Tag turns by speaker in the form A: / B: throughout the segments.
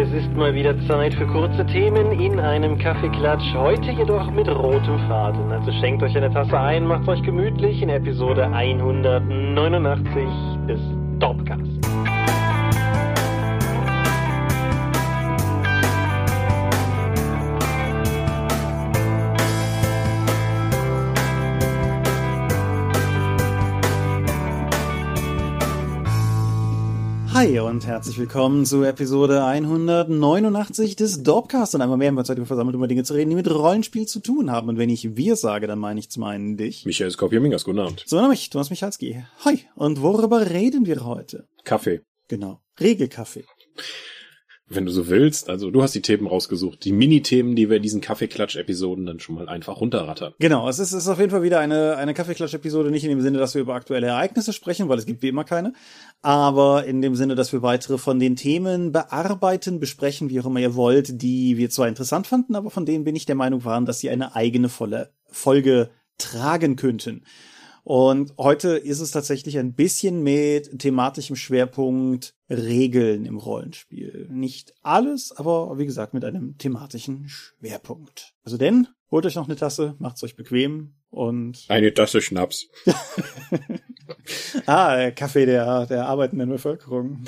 A: Es ist mal wieder Zeit für kurze Themen in einem Kaffeeklatsch. Heute jedoch mit rotem Faden. Also schenkt euch eine Tasse ein, macht euch gemütlich in Episode 189
B: Hi und herzlich willkommen zu Episode 189 des Dorpcast. Und einmal mehr haben wir uns heute versammelt, um über Dinge zu reden, die mit Rollenspiel zu tun haben. Und wenn ich wir sage, dann meine ich zum einen dich.
C: Michael Skopje-Mingas, guten Abend.
B: So, mich, Thomas Michalski. Hi. Und worüber reden wir heute?
C: Kaffee.
B: Genau. Regelkaffee.
C: Wenn du so willst, also du hast die Themen rausgesucht, die Mini-Themen, die wir in diesen Kaffeeklatsch-Episoden dann schon mal einfach runterrattern.
B: Genau, es ist, ist auf jeden Fall wieder eine, eine Kaffeeklatsch-Episode, nicht in dem Sinne, dass wir über aktuelle Ereignisse sprechen, weil es gibt wie immer keine, aber in dem Sinne, dass wir weitere von den Themen bearbeiten, besprechen, wie auch immer ihr wollt, die wir zwar interessant fanden, aber von denen wir nicht der Meinung waren, dass sie eine eigene volle Folge tragen könnten. Und heute ist es tatsächlich ein bisschen mit thematischem Schwerpunkt Regeln im Rollenspiel. Nicht alles, aber wie gesagt mit einem thematischen Schwerpunkt. Also denn, holt euch noch eine Tasse, macht's euch bequem und...
C: Eine Tasse Schnaps.
B: ah, Kaffee der, der arbeitenden Bevölkerung.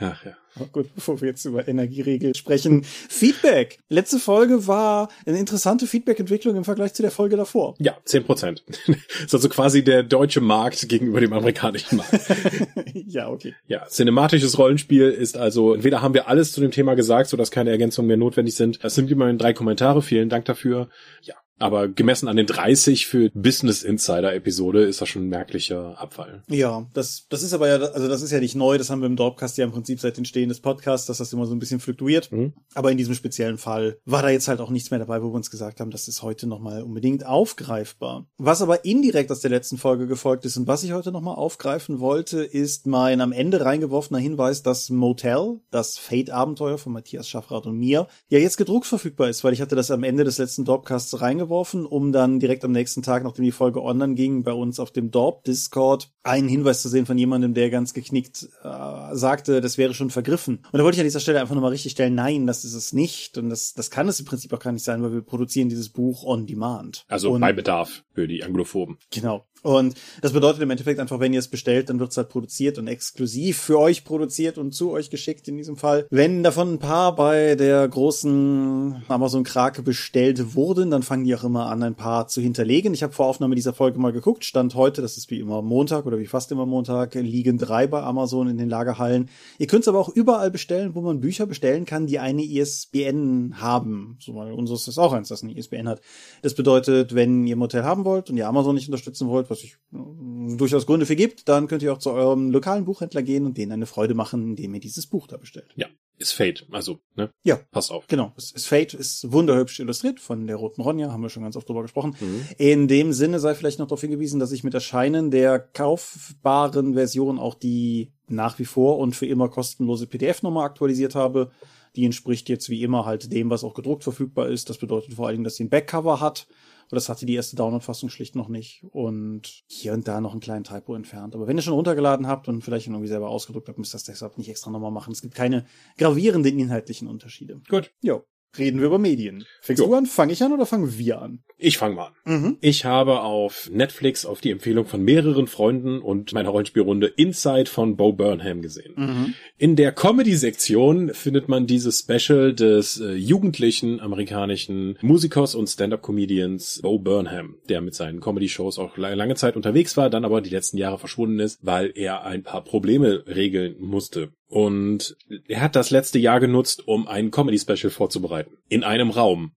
C: Ach ja.
B: Gut, bevor wir jetzt über Energieregel sprechen. Feedback. Letzte Folge war eine interessante Feedback-Entwicklung im Vergleich zu der Folge davor.
C: Ja, zehn Prozent. ist also quasi der deutsche Markt gegenüber dem amerikanischen Markt.
B: ja, okay.
C: Ja, cinematisches Rollenspiel ist also, entweder haben wir alles zu dem Thema gesagt, sodass keine Ergänzungen mehr notwendig sind. Es sind immerhin drei Kommentare. Vielen Dank dafür. Ja, aber gemessen an den 30 für Business Insider Episode ist das schon ein merklicher Abfall.
B: Ja, das, das ist aber ja, also das ist ja nicht neu. Das haben wir im Dorpcast ja im Prinzip seit Entstehen des Podcasts, dass das immer so ein bisschen fluktuiert. Mhm. Aber in diesem speziellen Fall war da jetzt halt auch nichts mehr dabei, wo wir uns gesagt haben, das ist heute nochmal unbedingt aufgreifbar. Was aber indirekt aus der letzten Folge gefolgt ist und was ich heute nochmal aufgreifen wollte, ist mein am Ende reingeworfener Hinweis, dass Motel, das Fate-Abenteuer von Matthias Schaffrath und mir, ja jetzt gedruckt verfügbar ist, weil ich hatte das am Ende des letzten Dorpcasts reingeworfen reingeworfen, um dann direkt am nächsten Tag, nachdem die Folge online ging, bei uns auf dem Dorp Discord einen Hinweis zu sehen von jemandem, der ganz geknickt äh, sagte, das wäre schon vergriffen. Und da wollte ich an dieser Stelle einfach nochmal richtig stellen, nein, das ist es nicht. Und das, das kann es im Prinzip auch gar nicht sein, weil wir produzieren dieses Buch on demand.
C: Also
B: Und,
C: bei Bedarf für die Anglophoben.
B: Genau. Und das bedeutet im Endeffekt einfach, wenn ihr es bestellt, dann wird es halt produziert und exklusiv für euch produziert und zu euch geschickt in diesem Fall. Wenn davon ein paar bei der großen Amazon-Krake bestellt wurden, dann fangen die auch immer an, ein paar zu hinterlegen. Ich habe vor Aufnahme dieser Folge mal geguckt. Stand heute, das ist wie immer Montag oder wie fast immer Montag, liegen drei bei Amazon in den Lagerhallen. Ihr könnt es aber auch überall bestellen, wo man Bücher bestellen kann, die eine ISBN haben. So mal unseres ist auch eins, das eine ISBN hat. Das bedeutet, wenn ihr ein Hotel haben wollt und ihr Amazon nicht unterstützen wollt, was ich äh, durchaus Gründe für gibt, dann könnt ihr auch zu eurem lokalen Buchhändler gehen und denen eine Freude machen, indem ihr dieses Buch da bestellt.
C: Ja, ist Fate, also, ne?
B: Ja.
C: Pass auf.
B: Genau, es ist Fate, ist wunderhübsch illustriert von der Roten Ronja, haben wir schon ganz oft drüber gesprochen.
C: Mhm.
B: In dem Sinne sei vielleicht noch darauf hingewiesen, dass ich mit Erscheinen der kaufbaren Version auch die nach wie vor und für immer kostenlose PDF-Nummer aktualisiert habe. Die entspricht jetzt wie immer halt dem, was auch gedruckt verfügbar ist. Das bedeutet vor allen Dingen, dass sie ein Backcover hat. Und das hatte die erste Download-Fassung schlicht noch nicht. Und hier und da noch einen kleinen Typo entfernt. Aber wenn ihr schon runtergeladen habt und vielleicht irgendwie selber ausgedruckt habt, müsst ihr das deshalb nicht extra nochmal machen. Es gibt keine gravierenden inhaltlichen Unterschiede.
C: Gut.
B: Jo. Reden wir über Medien. Fängst
C: Jo.
B: du an? Fange ich an oder fangen wir an?
C: Ich fange mal an.
B: Mhm.
C: Ich habe auf Netflix auf die Empfehlung von mehreren Freunden und meiner Rollenspielrunde Inside von Bo Burnham gesehen.
B: Mhm.
C: In der Comedy-Sektion findet man dieses Special des äh, jugendlichen amerikanischen Musikers und Stand-up-Comedians Bo Burnham, der mit seinen Comedy-Shows auch la- lange Zeit unterwegs war, dann aber die letzten Jahre verschwunden ist, weil er ein paar Probleme regeln musste. Und er hat das letzte Jahr genutzt, um ein Comedy-Special vorzubereiten. In einem Raum.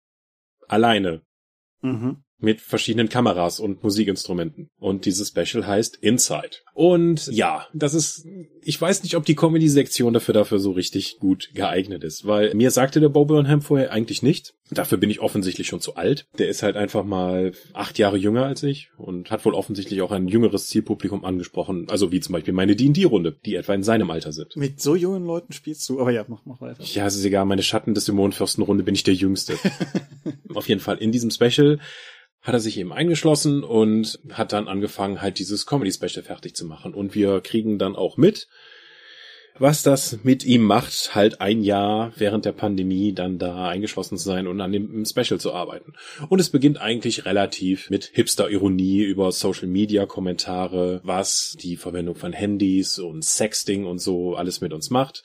C: Alleine
B: Mhm.
C: Mit verschiedenen Kameras und Musikinstrumenten. Und dieses Special heißt Inside. Und ja, das ist, ich weiß nicht, ob die Comedy-Sektion dafür dafür so richtig gut geeignet ist, weil mir sagte der Bo Burnham vorher eigentlich nicht. Dafür bin ich offensichtlich schon zu alt. Der ist halt einfach mal acht Jahre jünger als ich und hat wohl offensichtlich auch ein jüngeres Zielpublikum angesprochen. Also wie zum Beispiel meine D&D-Runde, die etwa in seinem Alter sind.
B: Mit so jungen Leuten spielst du. Aber ja, mach, mach weiter.
C: Ja, es ist egal, meine Schatten des Dämonenfürstenrunde bin ich der Jüngste. Auf jeden Fall in diesem Special hat er sich eben eingeschlossen und hat dann angefangen, halt dieses Comedy-Special fertig zu machen. Und wir kriegen dann auch mit, was das mit ihm macht, halt ein Jahr während der Pandemie dann da eingeschlossen zu sein und an dem Special zu arbeiten. Und es beginnt eigentlich relativ mit Hipster-Ironie über Social-Media-Kommentare, was die Verwendung von Handys und Sexting und so alles mit uns macht.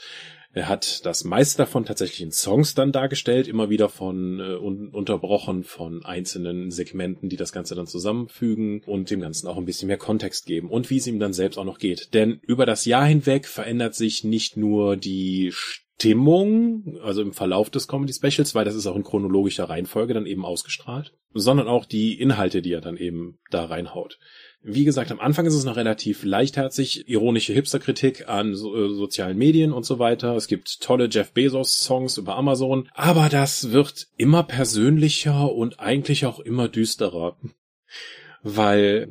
C: Er hat das meiste davon tatsächlich in Songs dann dargestellt, immer wieder von äh, un unterbrochen von einzelnen Segmenten, die das Ganze dann zusammenfügen und dem Ganzen auch ein bisschen mehr Kontext geben und wie es ihm dann selbst auch noch geht. Denn über das Jahr hinweg verändert sich nicht nur die Stimmung, also im Verlauf des Comedy Specials, weil das ist auch in chronologischer Reihenfolge dann eben ausgestrahlt, sondern auch die Inhalte, die er dann eben da reinhaut. Wie gesagt, am Anfang ist es noch relativ leichtherzig, ironische Hipsterkritik an so, äh, sozialen Medien und so weiter. Es gibt tolle Jeff Bezos Songs über Amazon, aber das wird immer persönlicher und eigentlich auch immer düsterer. Weil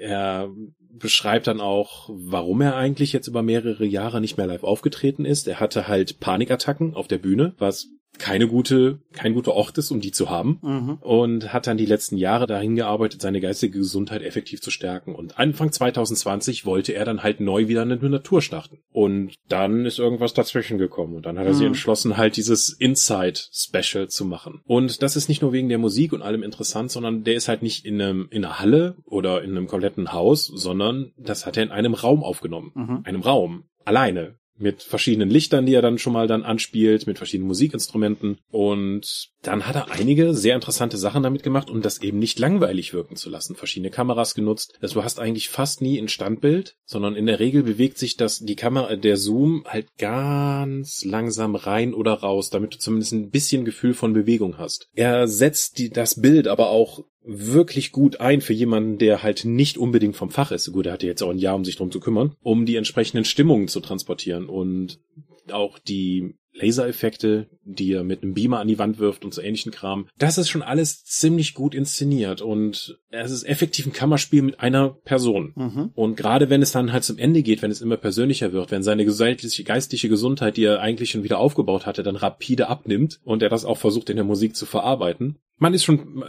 C: er beschreibt dann auch, warum er eigentlich jetzt über mehrere Jahre nicht mehr live aufgetreten ist. Er hatte halt Panikattacken auf der Bühne, was keine gute, kein guter Ort ist, um die zu haben. Mhm. Und hat dann die letzten Jahre dahin gearbeitet, seine geistige Gesundheit effektiv zu stärken. Und Anfang 2020 wollte er dann halt neu wieder eine Natur starten. Und dann ist irgendwas dazwischen gekommen. Und dann hat er mhm. sich entschlossen, halt dieses Inside-Special zu machen. Und das ist nicht nur wegen der Musik und allem interessant, sondern der ist halt nicht in einem, in einer Halle oder in einem kompletten Haus, sondern das hat er in einem Raum aufgenommen. Mhm. Einem Raum. Alleine mit verschiedenen Lichtern, die er dann schon mal dann anspielt, mit verschiedenen Musikinstrumenten. Und dann hat er einige sehr interessante Sachen damit gemacht, um das eben nicht langweilig wirken zu lassen. Verschiedene Kameras genutzt. Also du hast eigentlich fast nie ein Standbild, sondern in der Regel bewegt sich das, die Kamera, der Zoom halt ganz langsam rein oder raus, damit du zumindest ein bisschen Gefühl von Bewegung hast. Er setzt die, das Bild aber auch wirklich gut ein für jemanden, der halt nicht unbedingt vom Fach ist. Gut, er hatte jetzt auch ein Jahr, um sich drum zu kümmern, um die entsprechenden Stimmungen zu transportieren und auch die Lasereffekte, die er mit einem Beamer an die Wand wirft und so ähnlichen Kram. Das ist schon alles ziemlich gut inszeniert und es ist effektiv ein Kammerspiel mit einer Person. Mhm. Und gerade wenn es dann halt zum Ende geht, wenn es immer persönlicher wird, wenn seine geistliche, geistliche Gesundheit, die er eigentlich schon wieder aufgebaut hatte, dann rapide abnimmt und er das auch versucht in der Musik zu verarbeiten, man ist schon,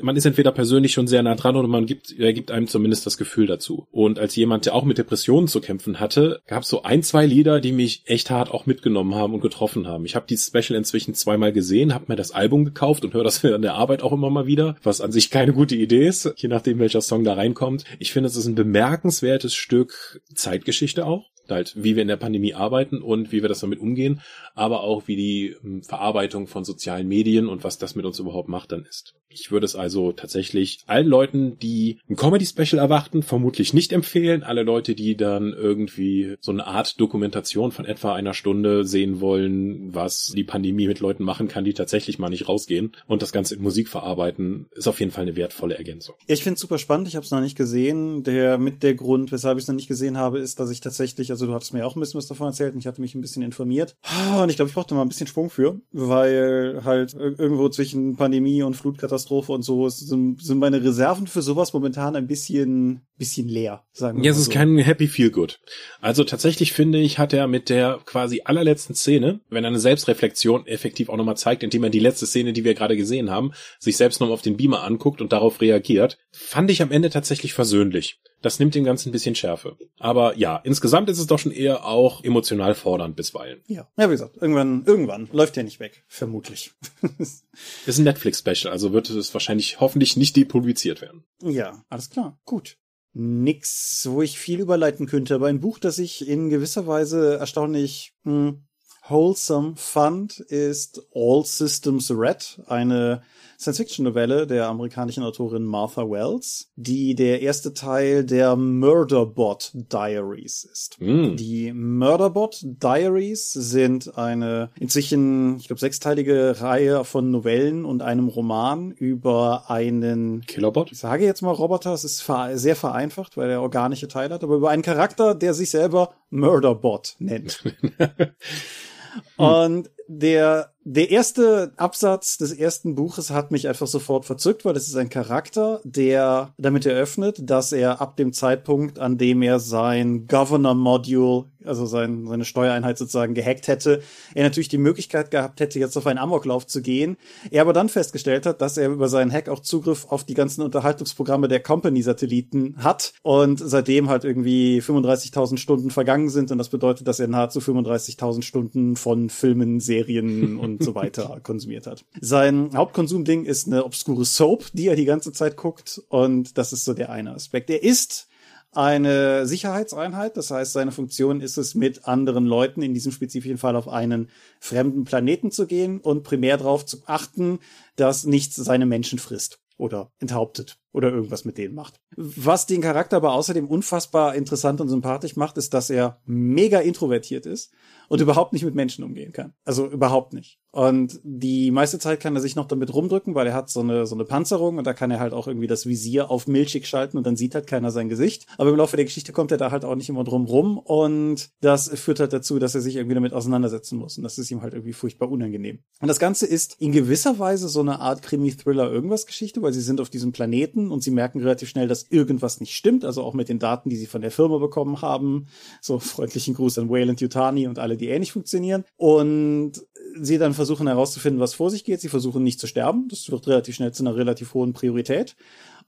C: man ist entweder persönlich schon sehr nah dran oder man gibt, er gibt einem zumindest das Gefühl dazu. Und als jemand, der auch mit Depressionen zu kämpfen hatte, gab es so ein, zwei Lieder, die mich echt hart auch mitgenommen haben und getroffen haben. Ich habe dieses Special inzwischen zweimal gesehen, habe mir das Album gekauft und höre das an der Arbeit auch immer mal wieder, was an sich keine gute Idee ist, je nachdem welcher Song da reinkommt. Ich finde, es ist ein bemerkenswertes Stück Zeitgeschichte auch halt, wie wir in der Pandemie arbeiten und wie wir das damit umgehen, aber auch wie die ähm, Verarbeitung von sozialen Medien und was das mit uns überhaupt macht dann ist. Ich würde es also tatsächlich allen Leuten, die ein Comedy-Special erwarten, vermutlich nicht empfehlen. Alle Leute, die dann irgendwie so eine Art Dokumentation von etwa einer Stunde sehen wollen, was die Pandemie mit Leuten machen kann, die tatsächlich mal nicht rausgehen und das Ganze in Musik verarbeiten, ist auf jeden Fall eine wertvolle Ergänzung.
B: Ich finde es super spannend. Ich habe es noch nicht gesehen. Der mit der Grund, weshalb ich es noch nicht gesehen habe, ist, dass ich tatsächlich, also du hattest mir auch ein bisschen was davon erzählt und ich hatte mich ein bisschen informiert. Und ich glaube, ich brauchte mal ein bisschen Schwung für, weil halt irgendwo zwischen Pandemie und Flutkatastrophe Katastrophe und so sind, sind meine Reserven für sowas momentan ein bisschen, bisschen leer, sagen wir
C: Ja, es ist so. kein Happy Feel Good. Also tatsächlich finde ich, hat er mit der quasi allerletzten Szene, wenn er eine Selbstreflexion effektiv auch nochmal zeigt, indem er die letzte Szene, die wir gerade gesehen haben, sich selbst nochmal auf den Beamer anguckt und darauf reagiert, fand ich am Ende tatsächlich versöhnlich. Das nimmt dem Ganzen ein bisschen Schärfe. Aber ja, insgesamt ist es doch schon eher auch emotional fordernd bisweilen.
B: Ja, ja wie gesagt, irgendwann, irgendwann läuft der nicht weg, vermutlich.
C: ist ein Netflix-Special, also wird es wahrscheinlich hoffentlich nicht depubliziert werden.
B: Ja, alles klar, gut. Nix, wo ich viel überleiten könnte, aber ein Buch, das ich in gewisser Weise erstaunlich mh, hm, wholesome fand, ist All Systems Red, eine Science-Fiction-Novelle der amerikanischen Autorin Martha Wells, die der erste Teil der Murderbot Diaries ist. Mm. Die Murderbot Diaries sind eine inzwischen, ich glaube, sechsteilige Reihe von Novellen und einem Roman über einen
C: Killerbot.
B: Ich sage jetzt mal Roboter, es ist sehr vereinfacht, weil er organische Teile hat, aber über einen Charakter, der sich selber Murderbot nennt. und der der erste Absatz des ersten Buches hat mich einfach sofort verzückt, weil das ist ein Charakter, der damit eröffnet, dass er ab dem Zeitpunkt, an dem er sein Governor Module also sein, seine Steuereinheit sozusagen gehackt hätte, er natürlich die Möglichkeit gehabt hätte, jetzt auf einen Amoklauf zu gehen. Er aber dann festgestellt hat, dass er über seinen Hack auch Zugriff auf die ganzen Unterhaltungsprogramme der Company-Satelliten hat und seitdem halt irgendwie 35.000 Stunden vergangen sind und das bedeutet, dass er nahezu 35.000 Stunden von Filmen, Serien und so weiter konsumiert hat. Sein Hauptkonsumding ist eine obskure Soap, die er die ganze Zeit guckt und das ist so der eine Aspekt. Er ist eine Sicherheitseinheit. Das heißt, seine Funktion ist es, mit anderen Leuten, in diesem spezifischen Fall auf einen fremden Planeten zu gehen und primär darauf zu achten, dass nichts seine Menschen frisst oder enthauptet oder irgendwas mit denen macht. Was den Charakter aber außerdem unfassbar interessant und sympathisch macht, ist, dass er mega introvertiert ist und überhaupt nicht mit Menschen umgehen kann. Also überhaupt nicht. Und die meiste Zeit kann er sich noch damit rumdrücken, weil er hat so eine, so eine Panzerung und da kann er halt auch irgendwie das Visier auf milchig schalten und dann sieht halt keiner sein Gesicht. Aber im Laufe der Geschichte kommt er da halt auch nicht immer drum rum und das führt halt dazu, dass er sich irgendwie damit auseinandersetzen muss und das ist ihm halt irgendwie furchtbar unangenehm. Und das Ganze ist in gewisser Weise so eine Art Krimi-Thriller-Irgendwas-Geschichte, weil sie sind auf diesem Planeten und sie merken relativ schnell, dass irgendwas nicht stimmt, also auch mit den Daten, die sie von der Firma bekommen haben. So freundlichen Gruß an Wayland Yutani und alle, die ähnlich funktionieren. Und sie dann versuchen herauszufinden, was vor sich geht. Sie versuchen nicht zu sterben. Das wird relativ schnell zu einer relativ hohen Priorität.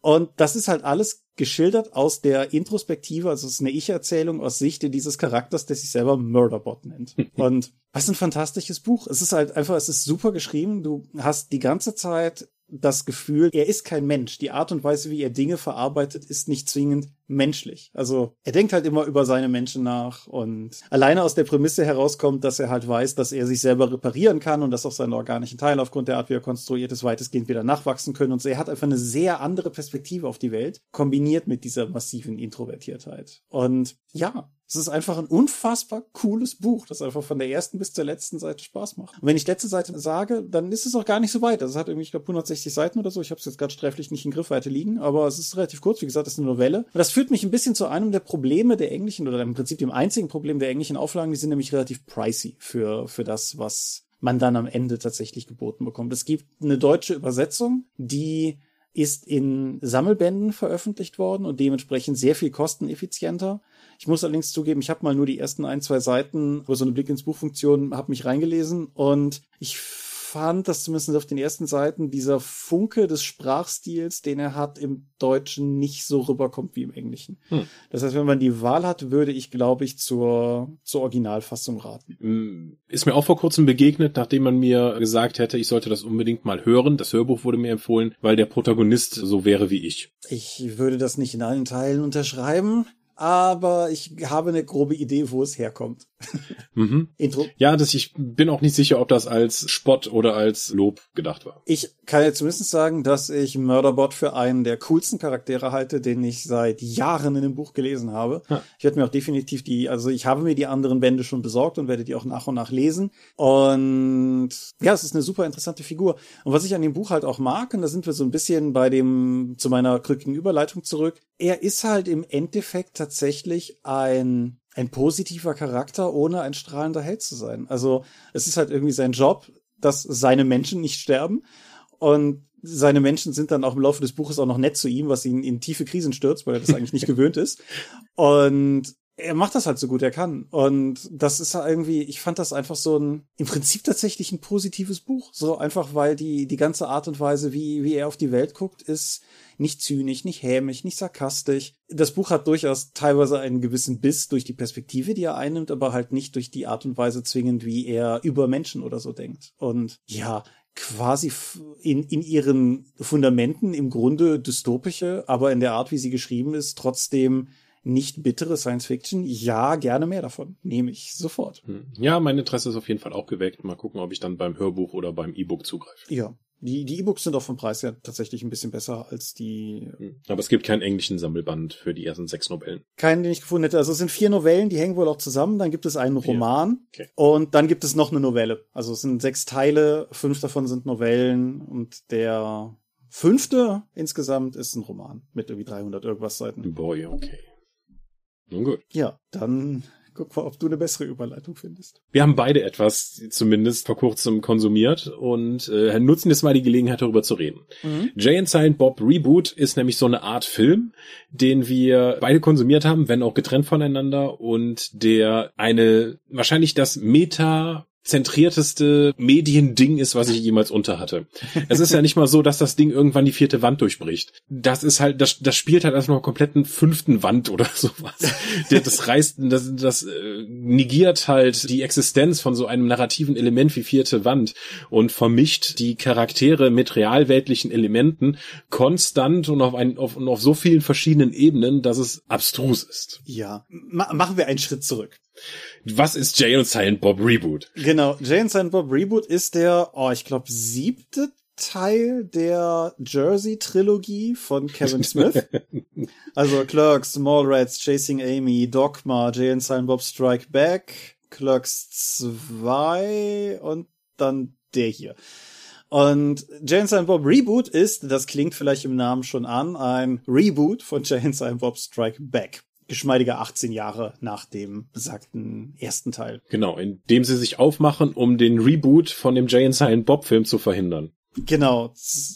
B: Und das ist halt alles geschildert aus der Introspektive, also es ist eine Ich-Erzählung aus Sicht dieses Charakters, der sich selber Murderbot nennt. Und was ein fantastisches Buch. Es ist halt einfach, es ist super geschrieben. Du hast die ganze Zeit das Gefühl, er ist kein Mensch. Die Art und Weise, wie er Dinge verarbeitet, ist nicht zwingend menschlich. Also er denkt halt immer über seine Menschen nach und alleine aus der Prämisse herauskommt, dass er halt weiß, dass er sich selber reparieren kann und dass auch seine organischen Teile aufgrund der Art, wie er konstruiert ist, weitestgehend wieder nachwachsen können. Und so er hat einfach eine sehr andere Perspektive auf die Welt, kombiniert mit dieser massiven Introvertiertheit. Und ja, es ist einfach ein unfassbar cooles Buch, das einfach von der ersten bis zur letzten Seite Spaß macht. Und wenn ich letzte Seite sage, dann ist es auch gar nicht so weit. Also es hat irgendwie, ich glaube, 160 Seiten oder so. Ich habe es jetzt gerade sträflich nicht in Griffweite liegen, aber es ist relativ kurz. Wie gesagt, es ist eine Novelle. Und das führt mich ein bisschen zu einem der Probleme der englischen oder im Prinzip dem einzigen Problem der englischen Auflagen. Die sind nämlich relativ pricey für, für das, was man dann am Ende tatsächlich geboten bekommt. Es gibt eine deutsche Übersetzung, die ist in Sammelbänden veröffentlicht worden und dementsprechend sehr viel kosteneffizienter. Ich muss allerdings zugeben, ich habe mal nur die ersten ein, zwei Seiten über so eine Blick ins Buchfunktion, habe mich reingelesen und ich fand, dass zumindest auf den ersten Seiten dieser Funke des Sprachstils, den er hat, im Deutschen nicht so rüberkommt wie im Englischen. Hm. Das heißt, wenn man die Wahl hat, würde ich, glaube ich, zur, zur Originalfassung raten.
C: Hm, ist mir auch vor kurzem begegnet, nachdem man mir gesagt hätte, ich sollte das unbedingt mal hören. Das Hörbuch wurde mir empfohlen, weil der Protagonist so wäre wie ich.
B: Ich würde das nicht in allen Teilen unterschreiben aber ich habe eine grobe Idee, wo es herkommt.
C: Mhm. Ja, das, ich bin auch nicht sicher, ob das als Spott oder als Lob gedacht war.
B: Ich kann jetzt zumindest sagen, dass ich Murderbot für einen der coolsten Charaktere halte, den ich seit Jahren in dem Buch gelesen habe. Ja. Ich werde mir auch definitiv die, also ich habe mir die anderen Bände schon besorgt und werde die auch nach und nach lesen. Und ja, es ist eine super interessante Figur. Und was ich an dem Buch halt auch mag, und da sind wir so ein bisschen bei dem, zu meiner krückigen Überleitung zurück, er ist halt im Endeffekt tatsächlich ein ein positiver Charakter, ohne ein strahlender Held zu sein. Also es ist halt irgendwie sein Job, dass seine Menschen nicht sterben. Und seine Menschen sind dann auch im Laufe des Buches auch noch nett zu ihm, was ihn in tiefe Krisen stürzt, weil er das eigentlich nicht gewöhnt ist. Und er macht das halt so gut er kann. Und das ist irgendwie, ich fand das einfach so ein, im Prinzip tatsächlich ein positives Buch. So einfach, weil die, die ganze Art und Weise, wie, wie er auf die Welt guckt, ist nicht zynisch, nicht hämisch, nicht sarkastisch. Das Buch hat durchaus teilweise einen gewissen Biss durch die Perspektive, die er einnimmt, aber halt nicht durch die Art und Weise zwingend, wie er über Menschen oder so denkt. Und ja, quasi in, in ihren Fundamenten im Grunde dystopische, aber in der Art, wie sie geschrieben ist, trotzdem nicht bittere Science Fiction. Ja, gerne mehr davon. Nehme ich sofort. Hm.
C: Ja, mein Interesse ist auf jeden Fall auch geweckt. Mal gucken, ob ich dann beim Hörbuch oder beim E-Book zugreife.
B: Ja, die, die E-Books sind auch vom Preis her tatsächlich ein bisschen besser als die.
C: Hm. Aber es gibt keinen englischen Sammelband für die ersten sechs Novellen.
B: Keinen, den ich gefunden hätte. Also es sind vier Novellen, die hängen wohl auch zusammen. Dann gibt es einen Roman okay. und dann gibt es noch eine Novelle. Also es sind sechs Teile, fünf davon sind Novellen und der fünfte insgesamt ist ein Roman mit irgendwie 300 irgendwas Seiten.
C: Boy, okay. Nun gut.
B: Ja, dann Guck mal, ob du eine bessere Überleitung findest.
C: Wir haben beide etwas zumindest vor kurzem konsumiert und äh, nutzen jetzt mal die Gelegenheit, darüber zu reden. Mhm. Jay and Silent Bob Reboot ist nämlich so eine Art Film, den wir beide konsumiert haben, wenn auch getrennt voneinander und der eine wahrscheinlich das Meta zentrierteste Mediending ist, was ich jemals unter hatte. Es ist ja nicht mal so, dass das Ding irgendwann die vierte Wand durchbricht. Das ist halt, das, das spielt halt erstmal kompletten fünften Wand oder sowas. Das reißt, das, das äh, negiert halt die Existenz von so einem narrativen Element wie vierte Wand und vermischt die Charaktere mit realweltlichen Elementen konstant und auf, ein, auf, und auf so vielen verschiedenen Ebenen, dass es abstrus ist.
B: Ja, Ma machen wir einen Schritt zurück.
C: Was ist Jay und Silent Bob Reboot?
B: Genau, Jay und Silent Bob Reboot ist der, oh, ich glaube, siebte Teil der Jersey-Trilogie von Kevin Smith. also Clerks, Mallrats, Chasing Amy, Dogma, Jay and Silent Bob Strike Back, Clerks 2 und dann der hier. Und Jay and Silent Bob Reboot ist, das klingt vielleicht im Namen schon an, ein Reboot von Jay and Silent Bob Strike Back geschmeidige 18 Jahre nach dem besagten ersten Teil.
C: Genau, indem sie sich aufmachen, um den Reboot von dem Jay and Silent Bob Film zu verhindern.
B: Genau,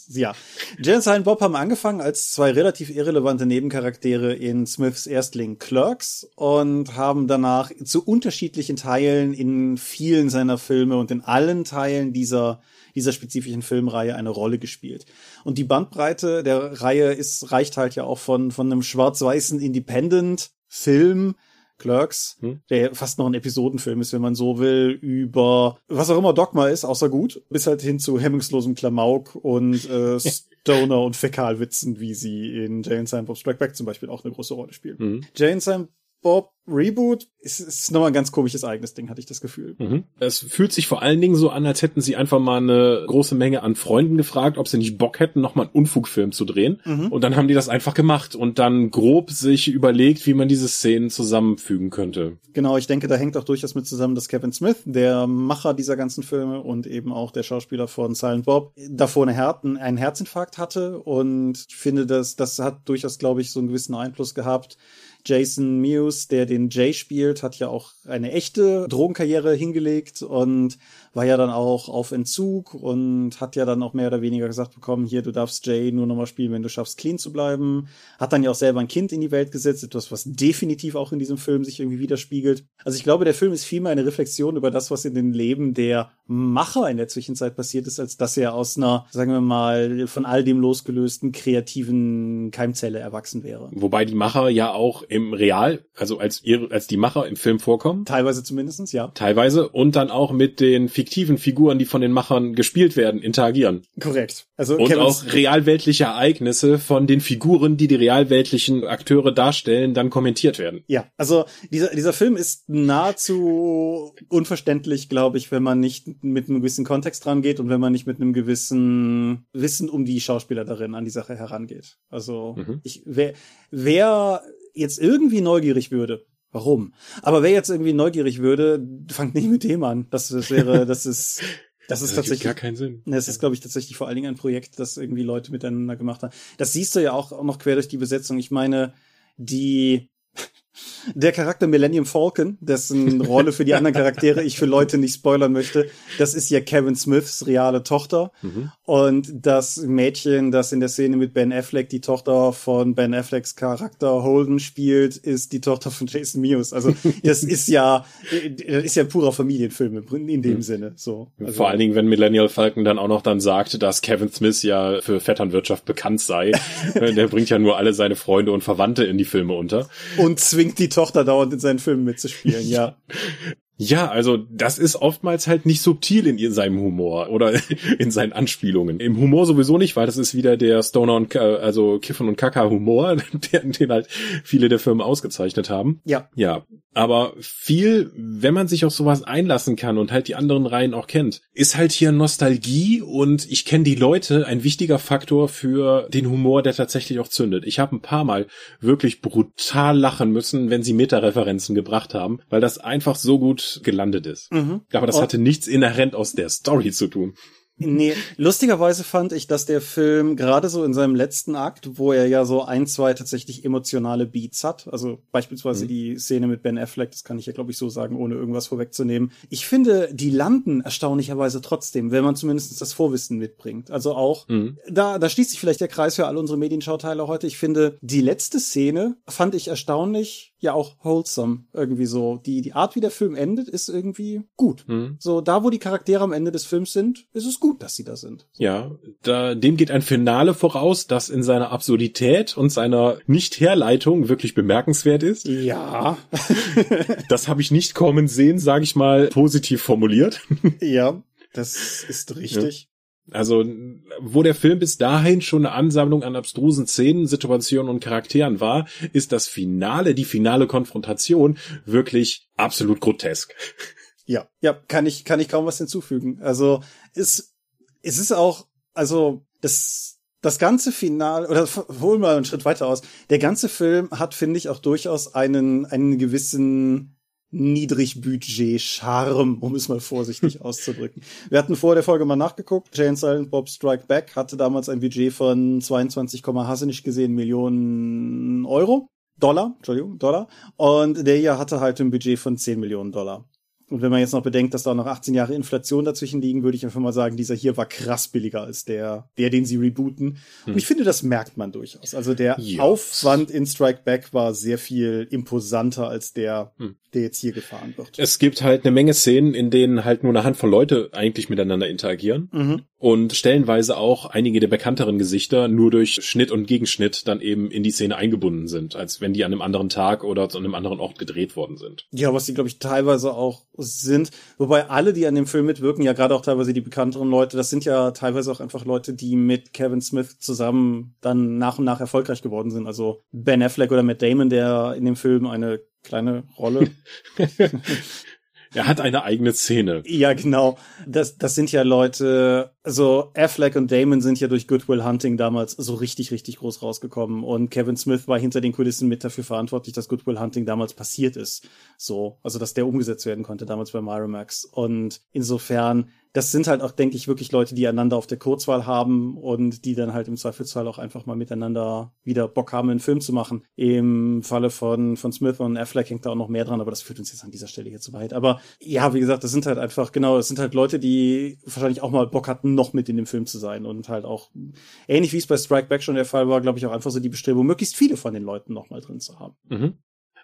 B: ja. And Silent Bob haben angefangen als zwei relativ irrelevante Nebencharaktere in Smiths Erstling Clerks und haben danach zu unterschiedlichen Teilen in vielen seiner Filme und in allen Teilen dieser dieser spezifischen Filmreihe eine Rolle gespielt. Und die Bandbreite der Reihe ist, reicht halt ja auch von, von einem schwarz-weißen Independent-Film, Clerks, hm? der fast noch ein Episodenfilm ist, wenn man so will, über was auch immer Dogma ist, außer gut, bis halt hin zu hemmungslosem Klamauk und äh, Stoner und Fäkalwitzen, wie sie in Jane Silent Bob Strike Back zum Beispiel auch eine große Rolle spielen. Mhm. Jane Silent Bob Reboot ist, ist nochmal ein ganz komisches eigenes Ding, hatte ich das Gefühl.
C: Mhm. Es fühlt sich vor allen Dingen so an, als hätten sie einfach mal eine große Menge an Freunden gefragt, ob sie nicht Bock hätten, nochmal einen Unfugfilm zu drehen. Mhm. Und dann haben die das einfach gemacht und dann grob sich überlegt, wie man diese Szenen zusammenfügen könnte.
B: Genau, ich denke, da hängt auch durchaus mit zusammen, dass Kevin Smith, der Macher dieser ganzen Filme und eben auch der Schauspieler von Silent Bob, davor eine Her einen Herzinfarkt hatte und ich finde, dass das hat durchaus, glaube ich, so einen gewissen Einfluss gehabt Jason Mewes, der den Jay spielt, hat ja auch eine echte Drogenkarriere hingelegt und war ja dann auch auf Entzug und hat ja dann auch mehr oder weniger gesagt bekommen, hier, du darfst Jay nur nochmal spielen, wenn du schaffst, clean zu bleiben. Hat dann ja auch selber ein Kind in die Welt gesetzt, etwas, was definitiv auch in diesem Film sich irgendwie widerspiegelt. Also ich glaube, der Film ist vielmehr eine Reflexion über das, was in den Leben der Macher in der Zwischenzeit passiert ist, als dass er aus einer, sagen wir mal, von all dem losgelösten kreativen Keimzelle erwachsen wäre.
C: Wobei die Macher ja auch im Real, also als, ihr, als die Macher im Film vorkommen.
B: Teilweise zumindestens, ja.
C: Teilweise und dann auch mit den fiktiven Figuren, die von den Machern gespielt werden, interagieren.
B: Korrekt.
C: Also und Kevin's auch realweltliche Ereignisse von den Figuren, die die realweltlichen Akteure darstellen, dann kommentiert werden.
B: Ja, also dieser, dieser Film ist nahezu unverständlich, glaube ich, wenn man nicht mit einem gewissen Kontext rangeht und wenn man nicht mit einem gewissen Wissen um die Schauspieler darin an die Sache herangeht. Also mhm. ich, wer, wer jetzt irgendwie neugierig würde, warum? Aber wer jetzt irgendwie neugierig würde, fangt nicht mit dem an. Das, das wäre, das ist, das ist das tatsächlich
C: gar keinen Sinn.
B: Das ist, glaube ich, tatsächlich vor allen Dingen ein Projekt, das irgendwie Leute miteinander gemacht haben. Das siehst du ja auch, auch noch quer durch die Besetzung. Ich meine, die der Charakter Millennium Falcon, dessen Rolle für die anderen Charaktere ich für Leute nicht spoilern möchte, das ist ja Kevin Smiths reale Tochter. Mhm. Und das Mädchen, das in der Szene mit Ben Affleck die Tochter von Ben Afflecks Charakter Holden spielt, ist die Tochter von Jason Mewes. Also das ist ja, das ist ja ein purer Familienfilm in dem mhm. Sinne. So.
C: Also, Vor allen Dingen, wenn Millennial Falcon dann auch noch dann sagt, dass Kevin Smith ja für Vetternwirtschaft bekannt sei. der bringt ja nur alle seine Freunde und Verwandte in die Filme unter.
B: Und zwingt die Tochter dauernd in seinen Filmen mitzuspielen, ja.
C: Ja, also das ist oftmals halt nicht subtil in seinem Humor oder in seinen Anspielungen. Im Humor sowieso nicht, weil das ist wieder der Stoner und also Kiffen und Kaka Humor, den, den halt viele der Firmen ausgezeichnet haben.
B: Ja.
C: Ja, aber viel, wenn man sich auf sowas einlassen kann und halt die anderen Reihen auch kennt, ist halt hier Nostalgie und ich kenne die Leute ein wichtiger Faktor für den Humor, der tatsächlich auch zündet. Ich habe ein paar Mal wirklich brutal lachen müssen, wenn sie Meta-Referenzen gebracht haben, weil das einfach so gut gelandet ist. Mhm. Aber das hatte nichts inhärent aus der Story zu tun.
B: Nee, lustigerweise fand ich, dass der Film gerade so in seinem letzten Akt, wo er ja so ein, zwei tatsächlich emotionale Beats hat, also beispielsweise mhm. die Szene mit Ben Affleck, das kann ich ja glaube ich so sagen, ohne irgendwas vorwegzunehmen. Ich finde, die landen erstaunlicherweise trotzdem, wenn man zumindest das Vorwissen mitbringt. Also auch, mhm. da, da schließt sich vielleicht der Kreis für alle unsere Medienschauteile heute. Ich finde, die letzte Szene fand ich erstaunlich ja auch wholesome irgendwie so. Die, die Art, wie der Film endet, ist irgendwie gut. Mhm. So, da wo die Charaktere am Ende des Films sind, ist es gut, dass sie da sind.
C: Ja, da, dem geht ein Finale voraus, das in seiner Absurdität und seiner Nicht-Herleitung wirklich bemerkenswert ist.
B: Ja.
C: das habe ich nicht kommen sehen, sage ich mal, positiv formuliert.
B: ja, das ist richtig.
C: Also, wo der Film bis dahin schon eine Ansammlung an abstrusen Szenen, Situationen und Charakteren war, ist das Finale, die finale Konfrontation wirklich absolut grotesk.
B: Ja, ja, kann ich, kann ich kaum was hinzufügen. Also, es, es ist auch, also, das, das ganze Finale, oder hol mal einen Schritt weiter aus. Der ganze Film hat, finde ich, auch durchaus einen, einen gewissen, Niedrigbudget-Charme, um es mal vorsichtig auszudrücken. Wir hatten vor der Folge mal nachgeguckt. Jane Silent Bob Strike Back hatte damals ein Budget von 22, hast nicht gesehen, Millionen Euro. Dollar, Entschuldigung, Dollar. Und der hier hatte halt ein Budget von 10 Millionen Dollar. Und wenn man jetzt noch bedenkt, dass da noch 18 Jahre Inflation dazwischen liegen, würde ich einfach mal sagen, dieser hier war krass billiger als der, der, den sie rebooten. Hm. Und ich finde, das merkt man durchaus. Also der yes. Aufwand in Strike Back war sehr viel imposanter als der, hm. der jetzt hier gefahren wird.
C: Es gibt halt eine Menge Szenen, in denen halt nur eine Handvoll Leute eigentlich miteinander interagieren. Mhm. Und stellenweise auch einige der bekannteren Gesichter nur durch Schnitt und Gegenschnitt dann eben in die Szene eingebunden sind, als wenn die an einem anderen Tag oder zu einem anderen Ort gedreht worden sind.
B: Ja, was die, glaube ich, teilweise auch sind. Wobei alle, die an dem Film mitwirken, ja gerade auch teilweise die bekannteren Leute, das sind ja teilweise auch einfach Leute, die mit Kevin Smith zusammen dann nach und nach erfolgreich geworden sind. Also Ben Affleck oder Matt Damon, der in dem Film eine kleine Rolle
C: Er hat eine eigene Szene.
B: Ja, genau. Das, das sind ja Leute, also Affleck und Damon sind ja durch Goodwill Hunting damals so richtig, richtig groß rausgekommen. Und Kevin Smith war hinter den Kulissen mit dafür verantwortlich, dass Goodwill Hunting damals passiert ist. So, also dass der umgesetzt werden konnte damals bei Miramax. Und insofern das sind halt auch, denke ich, wirklich Leute, die einander auf der Kurzwahl haben und die dann halt im Zweifelsfall auch einfach mal miteinander wieder Bock haben, einen Film zu machen. Im Falle von, von Smith und Affleck hängt da auch noch mehr dran, aber das führt uns jetzt an dieser Stelle hier zu weit. Aber ja, wie gesagt, das sind halt einfach, genau, das sind halt Leute, die wahrscheinlich auch mal Bock hatten, noch mit in dem Film zu sein und halt auch, ähnlich wie es bei Strike Back schon der Fall war, glaube ich, auch einfach so die Bestrebung, möglichst viele von den Leuten noch mal drin zu haben. Mhm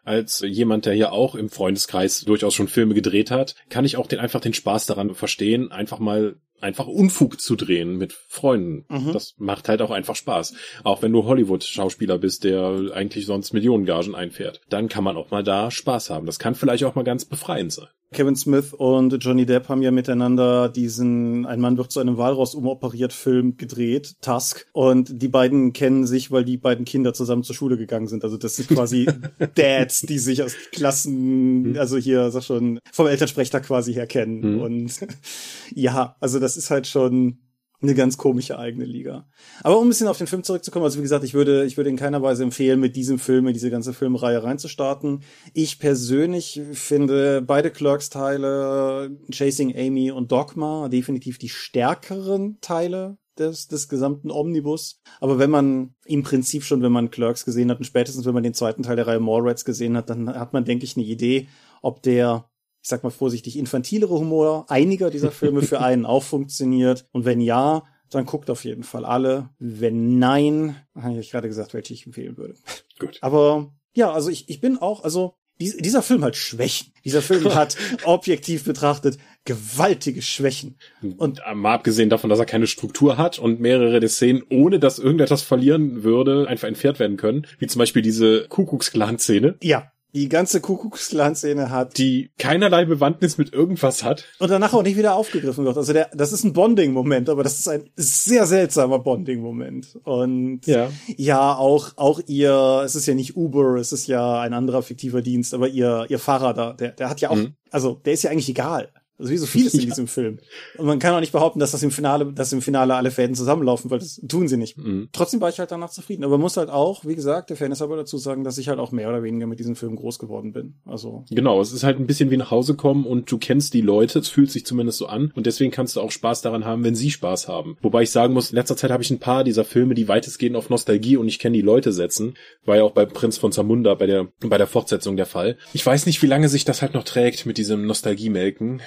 C: als jemand, der hier auch im Freundeskreis durchaus schon Filme gedreht hat, kann ich auch den einfach den Spaß daran verstehen, einfach mal einfach Unfug zu drehen mit Freunden. Mhm. Das macht halt auch einfach Spaß. Auch wenn du Hollywood-Schauspieler bist, der eigentlich sonst Millionengagen einfährt, dann kann man auch mal da Spaß haben. Das kann vielleicht auch mal ganz befreiend sein.
B: Kevin Smith und Johnny Depp haben ja miteinander diesen Ein Mann wird zu einem Walross umoperiert Film gedreht, Tusk. Und die beiden kennen sich, weil die beiden Kinder zusammen zur Schule gegangen sind. Also das sind quasi Dads, die sich aus Klassen, mhm. also hier, sag schon, vom Elternsprecher quasi her kennen. Mhm. Und ja, also das ist halt schon eine ganz komische eigene Liga. Aber um ein bisschen auf den Film zurückzukommen, also wie gesagt, ich würde, ich würde in keiner Weise empfehlen, mit diesem Film in diese ganze Filmreihe reinzustarten. Ich persönlich finde beide Clerks-Teile, Chasing Amy und Dogma, definitiv die stärkeren Teile des, des gesamten Omnibus. Aber wenn man im Prinzip schon, wenn man Clerks gesehen hat und spätestens wenn man den zweiten Teil der Reihe Mallrats gesehen hat, dann hat man, denke ich, eine Idee, ob der ich sag mal vorsichtig, infantilere Humor einiger dieser Filme für einen auch funktioniert. Und wenn ja, dann guckt auf jeden Fall alle. Wenn nein, habe ich gerade gesagt, welche ich empfehlen würde. Gut. Aber ja, also ich, ich bin auch, also dieser Film hat Schwächen. Dieser Film hat objektiv betrachtet gewaltige Schwächen.
C: Und mal abgesehen davon, dass er keine Struktur hat und mehrere der Szenen, ohne dass irgendetwas verlieren würde, einfach entfernt werden können. Wie zum Beispiel diese Kuckucksklan-Szene.
B: Ja, die ganze Kuckucksklan-Szene hat.
C: Die keinerlei Bewandtnis mit irgendwas hat.
B: Und danach auch nicht wieder aufgegriffen wird. Also der, das ist ein Bonding-Moment, aber das ist ein sehr seltsamer Bonding-Moment. Und ja. ja, auch, auch ihr, es ist ja nicht Uber, es ist ja ein anderer fiktiver Dienst, aber ihr, ihr Fahrer da, der, der hat ja auch, mhm. also der ist ja eigentlich egal. Also wie so vieles in diesem Film. Und man kann auch nicht behaupten, dass das im Finale, dass im Finale alle Fäden zusammenlaufen, weil das tun sie nicht. Mhm. Trotzdem war ich halt danach zufrieden. Aber man muss halt auch, wie gesagt, der Fairness aber dazu sagen, dass ich halt auch mehr oder weniger mit diesem Film groß geworden bin. Also.
C: Genau, es ist halt ein bisschen wie nach Hause kommen und du kennst die Leute, es fühlt sich zumindest so an. Und deswegen kannst du auch Spaß daran haben, wenn sie Spaß haben. Wobei ich sagen muss, in letzter Zeit habe ich ein paar dieser Filme, die weitestgehend auf Nostalgie und ich kenne die Leute setzen. War ja auch bei Prinz von Zamunda bei der, bei der Fortsetzung der Fall. Ich weiß nicht, wie lange sich das halt noch trägt mit diesem Nostalgie-Melken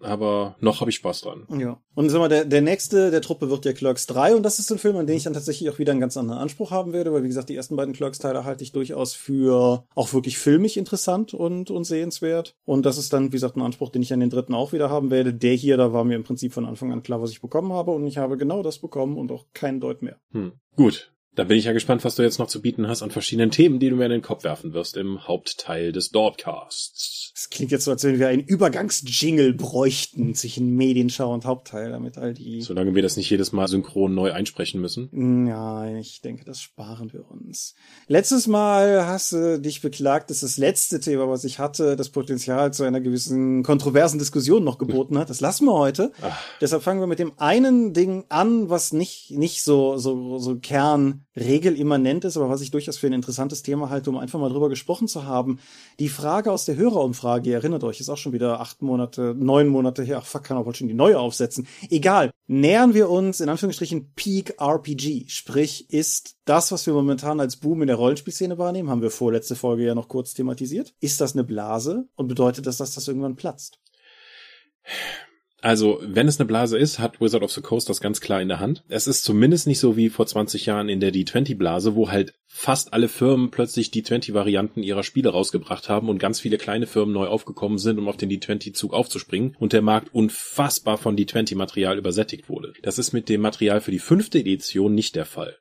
C: aber noch habe ich Spaß dran.
B: Ja. Und sag mal, der, der nächste der Truppe wird ja Clerks 3 und das ist ein Film, an den ich dann tatsächlich auch wieder einen ganz anderen Anspruch haben werde, weil wie gesagt, die ersten beiden Clerks-Teile halte ich durchaus für auch wirklich filmig interessant und, und sehenswert. Und das ist dann, wie gesagt, ein Anspruch, den ich an den dritten auch wieder haben werde. Der hier, da war mir im Prinzip von Anfang an klar, was ich bekommen habe und ich habe genau das bekommen und auch keinen Deut mehr.
C: Hm. Gut, da bin ich ja gespannt, was du jetzt noch zu bieten hast an verschiedenen Themen, die du mir in den Kopf werfen wirst im Hauptteil des Dorpcasts.
B: Das klingt jetzt so, als wenn wir einen Übergangsjingle bräuchten zwischen Medienschau und Hauptteil, damit all die...
C: Solange wir das nicht jedes Mal synchron neu einsprechen müssen.
B: Nein, ich denke, das sparen wir uns. Letztes Mal hast du dich beklagt, dass das letzte Thema, was ich hatte, das Potenzial zu einer gewissen kontroversen Diskussion noch geboten hat. Das lassen wir heute. Ach. Deshalb fangen wir mit dem einen Ding an, was nicht, nicht so, so, so Kern regelimmanent ist, aber was ich durchaus für ein interessantes Thema halte, um einfach mal drüber gesprochen zu haben. Die Frage aus der Hörerumfrage, ihr erinnert euch, ist auch schon wieder acht Monate, neun Monate her. Ach fuck, kann auch wohl schon die neue aufsetzen. Egal. Nähern wir uns in Anführungsstrichen Peak RPG. Sprich, ist das, was wir momentan als Boom in der Rollenspielszene wahrnehmen, haben wir vorletzte Folge ja noch kurz thematisiert. Ist das eine Blase und bedeutet das, dass das irgendwann platzt?
C: Also, wenn es eine Blase ist, hat Wizard of the Coast das ganz klar in der Hand. Es ist zumindest nicht so wie vor 20 Jahren in der D20-Blase, wo halt fast alle Firmen plötzlich D20-Varianten ihrer Spiele rausgebracht haben und ganz viele kleine Firmen neu aufgekommen sind, um auf den D20-Zug aufzuspringen und der Markt unfassbar von D20-Material übersättigt wurde. Das ist mit dem Material für die fünfte Edition nicht der Fall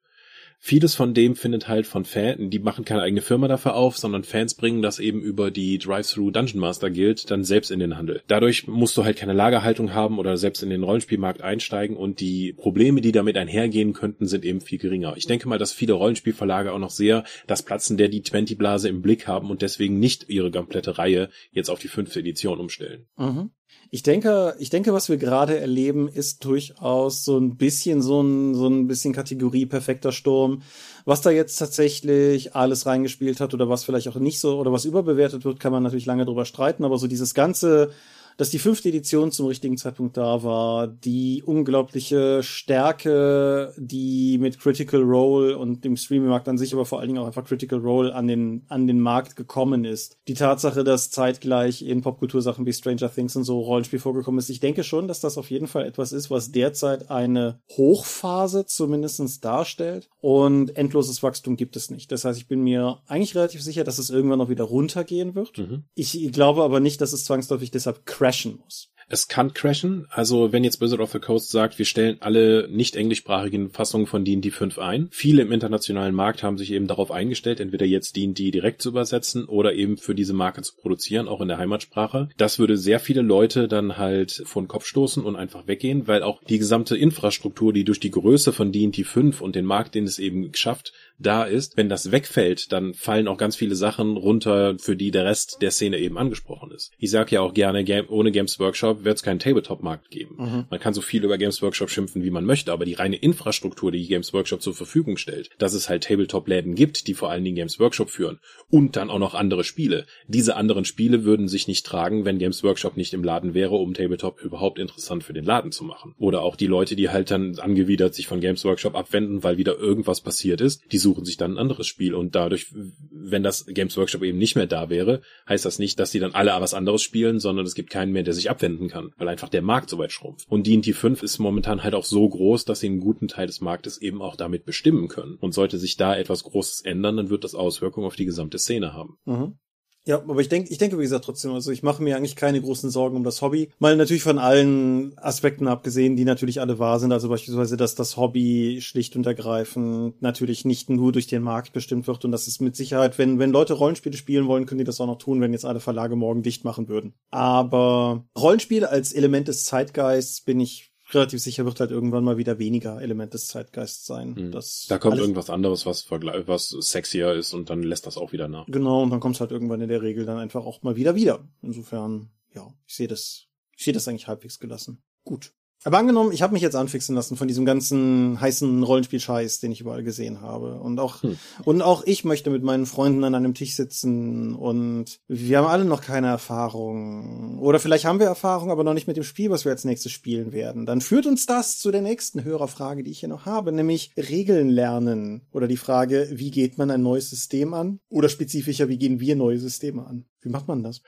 C: vieles von dem findet halt von Fans, die machen keine eigene Firma dafür auf, sondern Fans bringen das eben über die Drive-Thru Dungeon Master Guild dann selbst in den Handel. Dadurch musst du halt keine Lagerhaltung haben oder selbst in den Rollenspielmarkt einsteigen und die Probleme, die damit einhergehen könnten, sind eben viel geringer. Ich denke mal, dass viele Rollenspielverlage auch noch sehr das Platzen der D20-Blase im Blick haben und deswegen nicht ihre komplette Reihe jetzt auf die fünfte Edition umstellen.
B: Mhm. Ich denke, ich denke, was wir gerade erleben, ist durchaus so ein bisschen so ein, so ein bisschen Kategorie perfekter Sturm. Was da jetzt tatsächlich alles reingespielt hat oder was vielleicht auch nicht so oder was überbewertet wird, kann man natürlich lange drüber streiten, aber so dieses ganze dass die fünfte Edition zum richtigen Zeitpunkt da war, die unglaubliche Stärke, die mit Critical Role und dem Streaming-Markt an sich, aber vor allen Dingen auch einfach Critical Role an den, an den Markt gekommen ist. Die Tatsache, dass zeitgleich in Popkultursachen wie Stranger Things und so Rollenspiel vorgekommen ist. Ich denke schon, dass das auf jeden Fall etwas ist, was derzeit eine Hochphase zumindestens darstellt und endloses Wachstum gibt es nicht. Das heißt, ich bin mir eigentlich relativ sicher, dass es irgendwann noch wieder runtergehen wird. Mhm. Ich glaube aber nicht, dass es zwangsläufig deshalb crash crashen muss.
C: Es kann crashen. Also wenn jetzt Blizzard of the Coast sagt, wir stellen alle nicht englischsprachigen Fassungen von D&D 5 ein. Viele im internationalen Markt haben sich eben darauf eingestellt, entweder jetzt D&D direkt zu übersetzen oder eben für diese Marke zu produzieren, auch in der Heimatsprache. Das würde sehr viele Leute dann halt vor den Kopf stoßen und einfach weggehen, weil auch die gesamte Infrastruktur, die durch die Größe von D&D 5 und den Markt, den es eben schafft, da ist. Wenn das wegfällt, dann fallen auch ganz viele Sachen runter, für die der Rest der Szene eben angesprochen ist. Ich sage ja auch gerne, ohne Games Workshop wird es keinen Tabletop-Markt geben. Mhm. Man kann so viel über Games Workshop schimpfen, wie man möchte, aber die reine Infrastruktur, die Games Workshop zur Verfügung stellt, dass es halt Tabletop-Läden gibt, die vor allen Dingen Games Workshop führen und dann auch noch andere Spiele. Diese anderen Spiele würden sich nicht tragen, wenn Games Workshop nicht im Laden wäre, um Tabletop überhaupt interessant für den Laden zu machen. Oder auch die Leute, die halt dann angewidert sich von Games Workshop abwenden, weil wieder irgendwas passiert ist, die suchen sich dann ein anderes Spiel und dadurch, wenn das Games Workshop eben nicht mehr da wäre, heißt das nicht, dass die dann alle was anderes spielen, sondern es gibt keinen mehr, der sich abwenden kann, weil einfach der Markt so weit schrumpft. Und D&D 5 ist momentan halt auch so groß, dass sie einen guten Teil des Marktes eben auch damit bestimmen können. Und sollte sich da etwas Großes ändern, dann wird das Auswirkungen auf die gesamte Szene haben. Mhm.
B: Ja, aber ich denke, ich denke, wie gesagt, trotzdem, also ich mache mir eigentlich keine großen Sorgen um das Hobby. Mal natürlich von allen Aspekten abgesehen, die natürlich alle wahr sind. Also beispielsweise, dass das Hobby schlicht und ergreifend natürlich nicht nur durch den Markt bestimmt wird und das ist mit Sicherheit, wenn, wenn Leute Rollenspiele spielen wollen, können die das auch noch tun, wenn jetzt alle Verlage morgen dicht machen würden. Aber Rollenspiele als Element des Zeitgeists bin ich relativ sicher wird halt irgendwann mal wieder weniger Element des Zeitgeists sein. Mhm. Das
C: da kommt irgendwas anderes, was was sexier ist und dann lässt das auch wieder nach.
B: Genau, und dann kommt es halt irgendwann in der Regel dann einfach auch mal wieder wieder. Insofern, ja, ich sehe das Ich sehe das eigentlich halbwegs gelassen. Gut. Aber angenommen, ich habe mich jetzt anfixen lassen von diesem ganzen heißen Rollenspiel-Scheiß, den ich überall gesehen habe. Und auch, hm. und auch ich möchte mit meinen Freunden an einem Tisch sitzen und wir haben alle noch keine Erfahrung. Oder vielleicht haben wir Erfahrung, aber noch nicht mit dem Spiel, was wir als nächstes spielen werden. Dann führt uns das zu der nächsten Hörerfrage, die ich hier noch habe, nämlich Regeln lernen. Oder die Frage, wie geht man ein neues System an? Oder spezifischer, wie gehen wir neue Systeme an? Wie macht man das?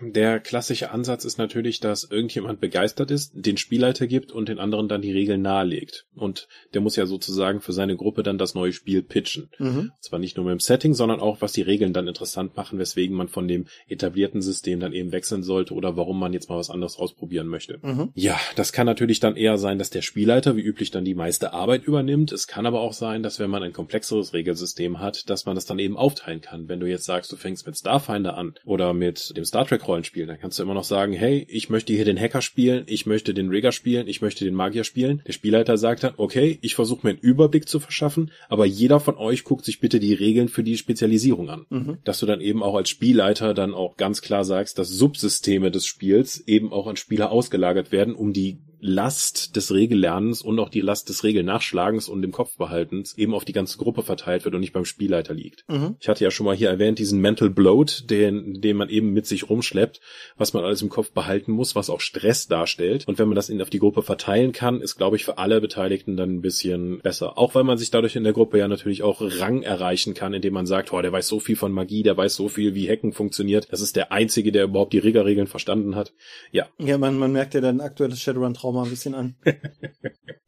C: Der klassische Ansatz ist natürlich, dass irgendjemand begeistert ist, den Spielleiter gibt und den anderen dann die Regeln nahelegt. Und der muss ja sozusagen für seine Gruppe dann das neue Spiel pitchen. Mhm. Zwar nicht nur mit dem Setting, sondern auch, was die Regeln dann interessant machen, weswegen man von dem etablierten System dann eben wechseln sollte oder warum man jetzt mal was anderes ausprobieren möchte. Mhm. Ja, das kann natürlich dann eher sein, dass der Spielleiter wie üblich dann die meiste Arbeit übernimmt. Es kann aber auch sein, dass wenn man ein komplexeres Regelsystem hat, dass man das dann eben aufteilen kann. Wenn du jetzt sagst, du fängst mit Starfinder Pathfinder an oder mit dem Star Trek Rollenspiel, dann kannst du immer noch sagen, hey, ich möchte hier den Hacker spielen, ich möchte den Rigger spielen, ich möchte den Magier spielen. Der Spielleiter sagt dann, okay, ich versuche mir einen Überblick zu verschaffen, aber jeder von euch guckt sich bitte die Regeln für die Spezialisierung an. Mhm. Dass du dann eben auch als Spielleiter dann auch ganz klar sagst, dass Subsysteme des Spiels eben auch an Spieler ausgelagert werden, um die Last des Regellernens und auch die Last des Regelnachschlagens und dem Kopfbehaltens eben auf die ganze Gruppe verteilt wird und nicht beim Spielleiter liegt. Mhm. Ich hatte ja schon mal hier erwähnt, diesen Mental Bloat, den, den man eben mit sich rumschleppt, was man alles im Kopf behalten muss, was auch Stress darstellt. Und wenn man das in, auf die Gruppe verteilen kann, ist, glaube ich, für alle Beteiligten dann ein bisschen besser. Auch weil man sich dadurch in der Gruppe ja natürlich auch Rang erreichen kann, indem man sagt, oh, der weiß so viel von Magie, der weiß so viel, wie Hacken funktioniert. Das ist der Einzige, der überhaupt die Riggerregeln verstanden hat. Ja.
B: Ja, man, man merkt ja dann aktuelles Shadowrun-Trauma mal ein bisschen an.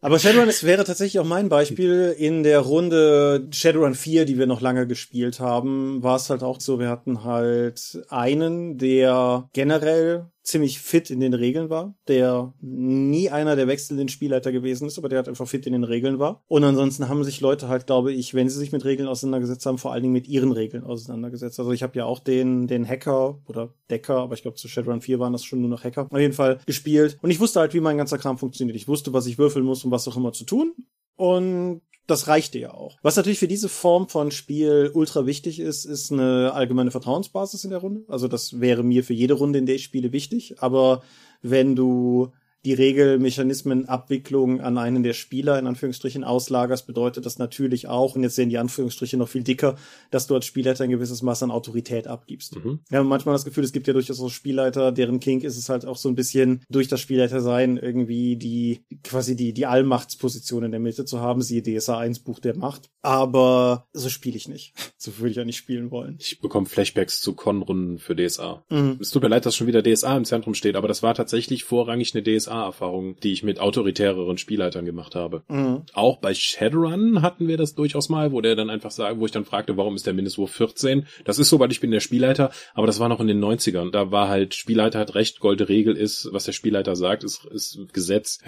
B: Aber Shadowrun, es wäre tatsächlich auch mein Beispiel. In der Runde Shadowrun 4, die wir noch lange gespielt haben, war es halt auch so, wir hatten halt einen, der generell ziemlich fit in den Regeln war, der nie einer der wechselnden Spielleiter gewesen ist, aber der halt einfach fit in den Regeln war. Und ansonsten haben sich Leute halt, glaube ich, wenn sie sich mit Regeln auseinandergesetzt haben, vor allen Dingen mit ihren Regeln auseinandergesetzt. Also ich habe ja auch den, den Hacker oder Decker, aber ich glaube zu Shadowrun 4 waren das schon nur noch Hacker, auf jeden Fall gespielt. Und ich wusste halt, wie mein ganzer Kram funktioniert. Ich wusste, was ich würfeln muss, um was auch immer zu tun. Und das reichte ja auch. Was natürlich für diese Form von Spiel ultra wichtig ist, ist eine allgemeine Vertrauensbasis in der Runde. Also das wäre mir für jede Runde, in der ich spiele, wichtig. Aber wenn du die Regelmechanismen Abwicklung an einen der Spieler in Anführungsstrichen auslagerst, bedeutet das natürlich auch, und jetzt sehen die Anführungsstriche noch viel dicker, dass du als Spielleiter ein gewisses Maß an Autorität abgibst. Mhm. Wir haben manchmal das Gefühl, es gibt ja durchaus auch Spielleiter, deren Kink ist es halt auch so ein bisschen durch das Spielleiter sein, irgendwie die, quasi die, die Allmachtsposition in der Mitte zu haben, siehe DSA 1 Buch der Macht. Aber so spiele ich nicht. So würde ich ja nicht spielen wollen.
C: Ich bekomme Flashbacks zu Con-Runden für DSA. Mhm. Es tut mir leid, dass schon wieder DSA im Zentrum steht, aber das war tatsächlich vorrangig eine DSA erfahrungen die ich mit autoritäreren Spielleitern gemacht habe. Mhm. Auch bei Shadowrun hatten wir das durchaus mal, wo der dann einfach sagt, wo ich dann fragte, warum ist der Mindestwurf 14? Das ist so, weil ich bin der Spielleiter, aber das war noch in den 90ern. Da war halt, Spielleiter hat recht, golde Regel ist, was der Spielleiter sagt, ist, ist Gesetz.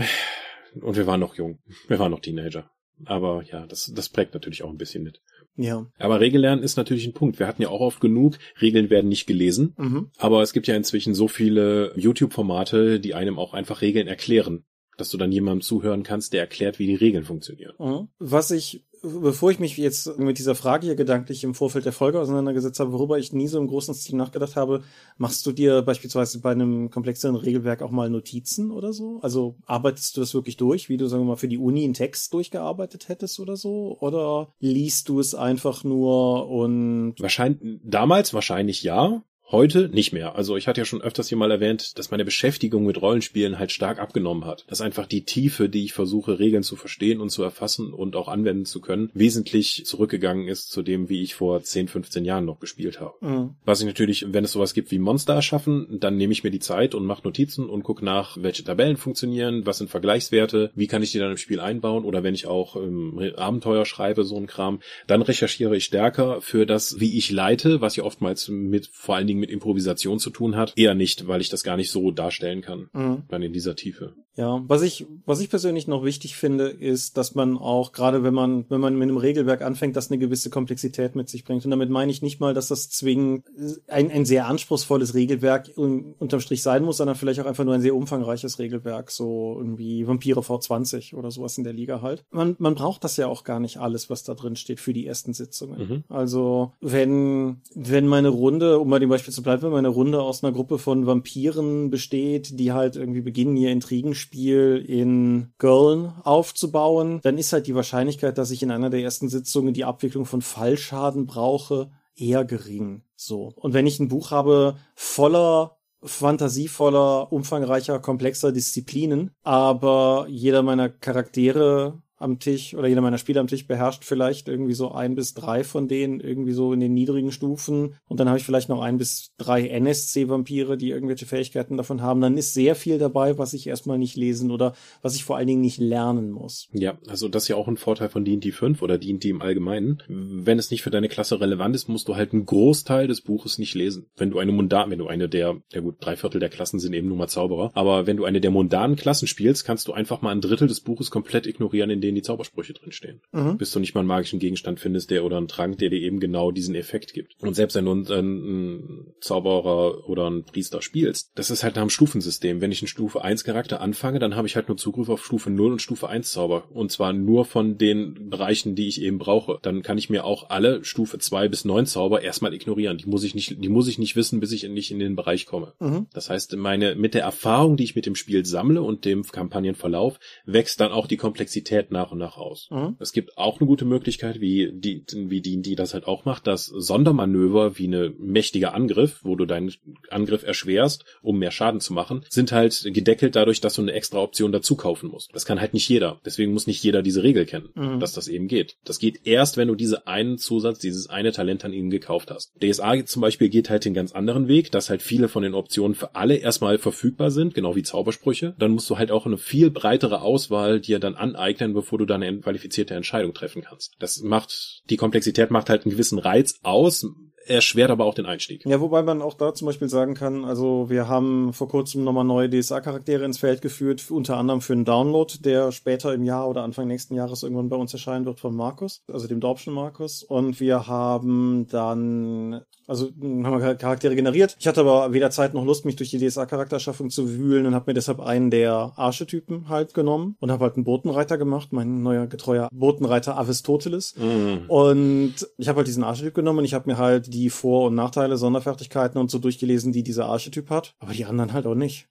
C: Und wir waren noch jung. Wir waren noch Teenager. Aber ja, das, das prägt natürlich auch ein bisschen mit.
B: Ja.
C: Aber Regellernen ist natürlich ein Punkt. Wir hatten ja auch oft genug, Regeln werden nicht gelesen. Mhm. Aber es gibt ja inzwischen so viele YouTube-Formate, die einem auch einfach Regeln erklären dass du dann jemandem zuhören kannst, der erklärt, wie die Regeln funktionieren.
B: Mhm. Was ich bevor ich mich jetzt mit dieser Frage hier gedanklich im Vorfeld der Folge auseinandergesetzt habe, worüber ich nie so im großen Stil nachgedacht habe, machst du dir beispielsweise bei einem komplexeren Regelwerk auch mal Notizen oder so? Also arbeitest du das wirklich durch, wie du, sagen wir mal, für die Uni einen Text durchgearbeitet hättest oder so? Oder liest du es einfach nur und...
C: Wahrscheinlich, damals wahrscheinlich ja. Heute nicht mehr. Also ich hatte ja schon öfters hier mal erwähnt, dass meine Beschäftigung mit Rollenspielen halt stark abgenommen hat. Dass einfach die Tiefe, die ich versuche, Regeln zu verstehen und zu erfassen und auch anwenden zu können, wesentlich zurückgegangen ist zu dem, wie ich vor 10, 15 Jahren noch gespielt habe. Mhm. Was ich natürlich, wenn es sowas gibt wie Monster erschaffen, dann nehme ich mir die Zeit und mache Notizen und gucke nach, welche Tabellen funktionieren, was sind Vergleichswerte, wie kann ich die dann im Spiel einbauen oder wenn ich auch ähm, Abenteuer schreibe, so ein Kram, dann recherchiere ich stärker für das, wie ich leite, was ja oftmals mit vor allen Dingen mit Improvisation zu tun hat. Eher nicht, weil ich das gar nicht so darstellen kann. Mhm. Dann in dieser Tiefe.
B: Ja, was ich, was ich persönlich noch wichtig finde, ist, dass man auch, gerade wenn man, wenn man mit einem Regelwerk anfängt, das eine gewisse Komplexität mit sich bringt. Und damit meine ich nicht mal, dass das zwingend ein, ein sehr anspruchsvolles Regelwerk unterm Strich sein muss, sondern vielleicht auch einfach nur ein sehr umfangreiches Regelwerk, so irgendwie Vampire V20 oder sowas in der Liga halt. Man, man braucht das ja auch gar nicht alles, was da drin steht für die ersten Sitzungen. Mhm. Also, wenn, wenn meine Runde, um mal dem Beispiel beispielsweise bleibt, wenn meine Runde aus einer Gruppe von Vampiren besteht, die halt irgendwie beginnen, ihr Intrigenspiel in Girlen aufzubauen, dann ist halt die Wahrscheinlichkeit, dass ich in einer der ersten Sitzungen die Abwicklung von Fallschaden brauche, eher gering. So. Und wenn ich ein Buch habe voller fantasievoller, umfangreicher, komplexer Disziplinen, aber jeder meiner Charaktere am Tisch oder jeder meiner Spieler am Tisch beherrscht vielleicht irgendwie so ein bis drei von denen irgendwie so in den niedrigen Stufen und dann habe ich vielleicht noch ein bis drei NSC-Vampire, die irgendwelche Fähigkeiten davon haben. Dann ist sehr viel dabei, was ich erstmal nicht lesen oder was ich vor allen Dingen nicht lernen muss.
C: Ja, also das ist ja auch ein Vorteil von D&D 5 oder D&D im Allgemeinen. Wenn es nicht für deine Klasse relevant ist, musst du halt einen Großteil des Buches nicht lesen. Wenn du eine mundan, wenn du eine der, ja gut, drei Viertel der Klassen sind eben nur mal Zauberer, aber wenn du eine der mundanen Klassen spielst, kannst du einfach mal ein Drittel des Buches komplett ignorieren, in denen die Zaubersprüche drinstehen. Mhm. Bis du nicht mal einen magischen Gegenstand findest, der oder einen Trank, der dir eben genau diesen Effekt gibt. Und selbst wenn du einen, einen Zauberer oder einen Priester spielst, das ist halt nach einem Stufensystem. Wenn ich einen Stufe 1 Charakter anfange, dann habe ich halt nur Zugriff auf Stufe 0 und Stufe 1 Zauber. Und zwar nur von den Bereichen, die ich eben brauche. Dann kann ich mir auch alle Stufe 2 bis 9 Zauber erstmal ignorieren. Die muss ich nicht, die muss ich nicht wissen, bis ich nicht in den Bereich komme. Mhm. Das heißt, meine, mit der Erfahrung, die ich mit dem Spiel sammle und dem Kampagnenverlauf, wächst dann auch die Komplexität nach und nach aus. Mhm. Es gibt auch eine gute Möglichkeit, wie die, wie die, die das halt auch macht, das Sondermanöver wie eine mächtiger Angriff, wo du deinen Angriff erschwerst, um mehr Schaden zu machen, sind halt gedeckelt dadurch, dass du eine extra Option dazu kaufen musst. Das kann halt nicht jeder. Deswegen muss nicht jeder diese Regel kennen, mhm. dass das eben geht. Das geht erst, wenn du diese einen Zusatz, dieses eine Talent an ihnen gekauft hast. DSA zum Beispiel geht halt den ganz anderen Weg, dass halt viele von den Optionen für alle erstmal verfügbar sind, genau wie Zaubersprüche. Dann musst du halt auch eine viel breitere Auswahl dir dann aneignen, bevor du dann eine qualifizierte Entscheidung treffen kannst. Das macht, die Komplexität macht halt einen gewissen Reiz aus, erschwert aber auch den Einstieg.
B: Ja, wobei man auch da zum Beispiel sagen kann, also wir haben vor kurzem nochmal neue DSA-Charaktere ins Feld geführt, unter anderem für einen Download, der später im Jahr oder Anfang nächsten Jahres irgendwann bei uns erscheinen wird von Markus, also dem Dorpschen Markus. Und wir haben dann, also haben wir Charaktere generiert. Ich hatte aber weder Zeit noch Lust, mich durch die DSA-Charakterschaffung zu wühlen und habe mir deshalb einen der Archetypen halt genommen und habe halt einen Botenreiter gemacht, mein neuer getreuer Botenreiter Aristoteles. Mhm. Und ich habe halt diesen Archetyp genommen und ich habe mir halt die Vor- und Nachteile, Sonderfertigkeiten und so durchgelesen, die dieser Archetyp hat, aber die anderen halt auch nicht.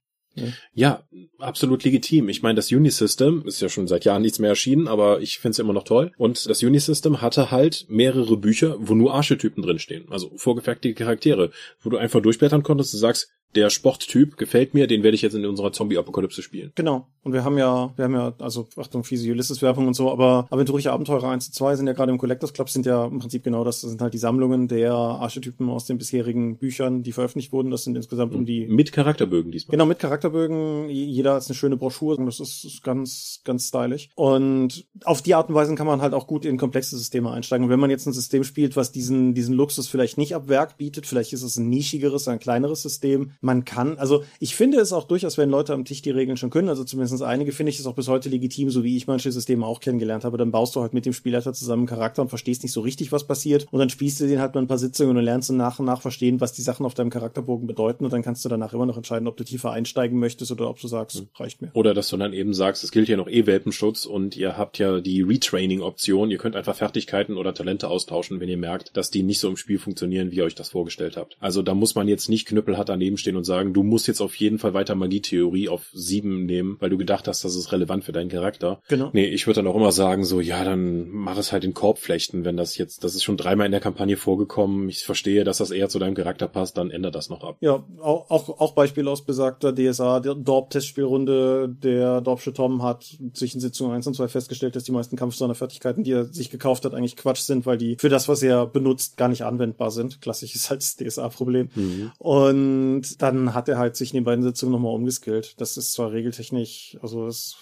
C: Ja, absolut legitim. Ich meine, das Unisystem ist ja schon seit Jahren nichts mehr erschienen, aber ich finde es immer noch toll. Und das Unisystem hatte halt mehrere Bücher, wo nur Archetypen drinstehen. Also vorgefertigte Charaktere, wo du einfach durchblättern konntest und sagst, der Sporttyp gefällt mir, den werde ich jetzt in unserer Zombie-Apokalypse spielen.
B: Genau. Und wir haben ja, wir haben ja, also Achtung, fiese Ulysses-Werbung und so, aber aventurische Abenteurer 1 und 2 sind ja gerade im Collectors Club, sind ja im Prinzip genau das. Das sind halt die Sammlungen der Archetypen aus den bisherigen Büchern, die veröffentlicht wurden. Das sind insgesamt um die.
C: Mit Charakterbögen diesmal.
B: Genau, mit Charakterbögen. Jeder hat eine schöne Broschüre. Das ist ganz, ganz stylisch. Und auf die Art und Weise kann man halt auch gut in komplexe Systeme einsteigen. Und wenn man jetzt ein System spielt, was diesen, diesen Luxus vielleicht nicht ab Werk bietet, vielleicht ist es ein nischigeres, ein kleineres System. Man kann, also ich finde es auch durchaus, wenn Leute am Tisch die Regeln schon können, also zumindest einige finde ich es auch bis heute legitim, so wie ich manche Systeme auch kennengelernt habe, dann baust du halt mit dem Spielleiter zusammen einen Charakter und verstehst nicht so richtig, was passiert und dann spielst du den halt mal ein paar Sitzungen und lernst du nach und nach verstehen, was die Sachen auf deinem Charakterbogen bedeuten und dann kannst du danach immer noch entscheiden, ob du tiefer einsteigen möchtest oder ob du sagst, mhm. reicht mir.
C: Oder dass du dann eben sagst, es gilt ja noch eh Welpenschutz und ihr habt ja die Retraining-Option, ihr könnt einfach Fertigkeiten oder Talente austauschen, wenn ihr merkt, dass die nicht so im Spiel funktionieren, wie ihr euch das vorgestellt habt. Also da muss man jetzt nicht knüppelhart daneben stehen und sagen, du musst jetzt auf jeden Fall weiter Magietheorie auf sieben nehmen, weil du gedacht hast, das ist relevant für deinen Charakter. Genau. Nee, ich würde dann auch immer sagen, so, ja, dann mach es halt in Korbflechten, wenn das jetzt, das ist schon dreimal in der Kampagne vorgekommen, ich verstehe, dass das eher zu deinem Charakter passt, dann ändert das noch ab.
B: Ja, auch, auch, auch Beispiel aus besagter DSA, der Dorp-Testspielrunde, der Dorpsche Tom hat sich in Sitzung 1 und 2 festgestellt, dass die meisten Kampfsonderfertigkeiten, die er sich gekauft hat, eigentlich Quatsch sind, weil die für das, was er benutzt, gar nicht anwendbar sind. Klassisch ist halt das DSA-Problem. Mhm. Und dann hat er halt sich in den beiden Sitzungen nochmal umgeskillt. Das ist zwar regeltechnisch, also es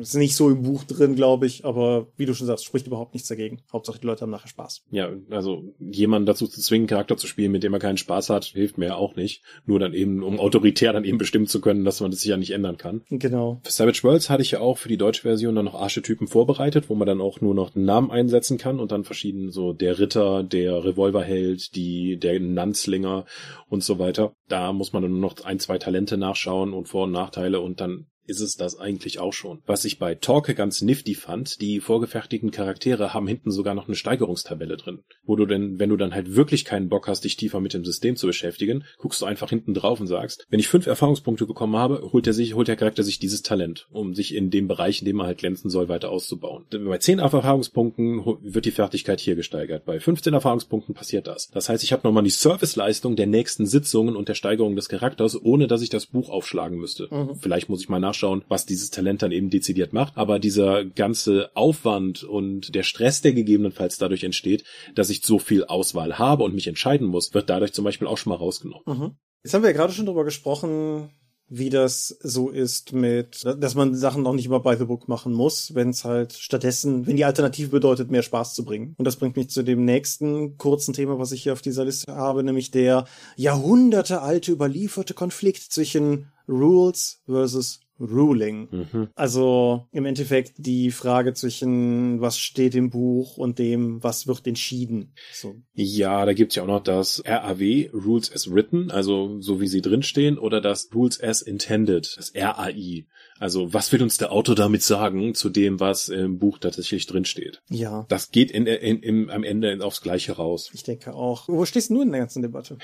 B: ist nicht so im Buch drin, glaube ich, aber wie du schon sagst, spricht überhaupt nichts dagegen. Hauptsache die Leute haben nachher Spaß.
C: Ja, also jemanden dazu zu zwingen, Charakter zu spielen, mit dem er keinen Spaß hat, hilft mir auch nicht. Nur dann eben, um autoritär dann eben bestimmen zu können, dass man das sich ja nicht ändern kann.
B: Genau.
C: Für Savage Worlds hatte ich ja auch für die deutsche Version dann noch Archetypen vorbereitet, wo man dann auch nur noch einen Namen einsetzen kann und dann verschieden so der Ritter, der Revolverheld, die, der Nanzlinger und so weiter. Da muss man nur noch ein, zwei Talente nachschauen und Vor- und Nachteile und dann ist es das eigentlich auch schon. Was ich bei Torque ganz nifty fand, die vorgefertigten Charaktere haben hinten sogar noch eine Steigerungstabelle drin, wo du denn, wenn du dann halt wirklich keinen Bock hast, dich tiefer mit dem System zu beschäftigen, guckst du einfach hinten drauf und sagst, wenn ich fünf Erfahrungspunkte bekommen habe, holt er sich, holt der Charakter sich dieses Talent, um sich in dem Bereich, in dem er halt glänzen soll, weiter auszubauen. Bei zehn Erfahrungspunkten wird die Fertigkeit hier gesteigert. Bei 15 Erfahrungspunkten passiert das. Das heißt, ich habe nochmal die Serviceleistung der nächsten Sitzungen und der Steigerung des Charakters, ohne dass ich das Buch aufschlagen müsste. Mhm. Vielleicht muss ich mal nachschauen, was dieses Talent dann eben dezidiert macht. Aber dieser ganze Aufwand und der Stress, der gegebenenfalls dadurch entsteht, dass ich so viel Auswahl habe und mich entscheiden muss, wird dadurch zum Beispiel auch schon mal rausgenommen.
B: Mhm. Jetzt haben wir ja gerade schon drüber gesprochen, wie das so ist mit, dass man Sachen noch nicht immer by the book machen muss, wenn es halt stattdessen, wenn die Alternative bedeutet, mehr Spaß zu bringen. Und das bringt mich zu dem nächsten kurzen Thema, was ich hier auf dieser Liste habe, nämlich der jahrhundertealte überlieferte Konflikt zwischen Rules versus Ruling. Mhm. Also im Endeffekt die Frage zwischen was steht im Buch und dem, was wird entschieden. So.
C: Ja, da gibt's ja auch noch das RAW, Rules as Written, also so wie sie drinstehen, oder das Rules as Intended, das RAI. Also was will uns der Autor damit sagen zu dem, was im Buch tatsächlich drinsteht?
B: Ja.
C: Das geht in, in, in, am Ende aufs Gleiche raus.
B: Ich denke auch. Wo stehst du in der ganzen Debatte?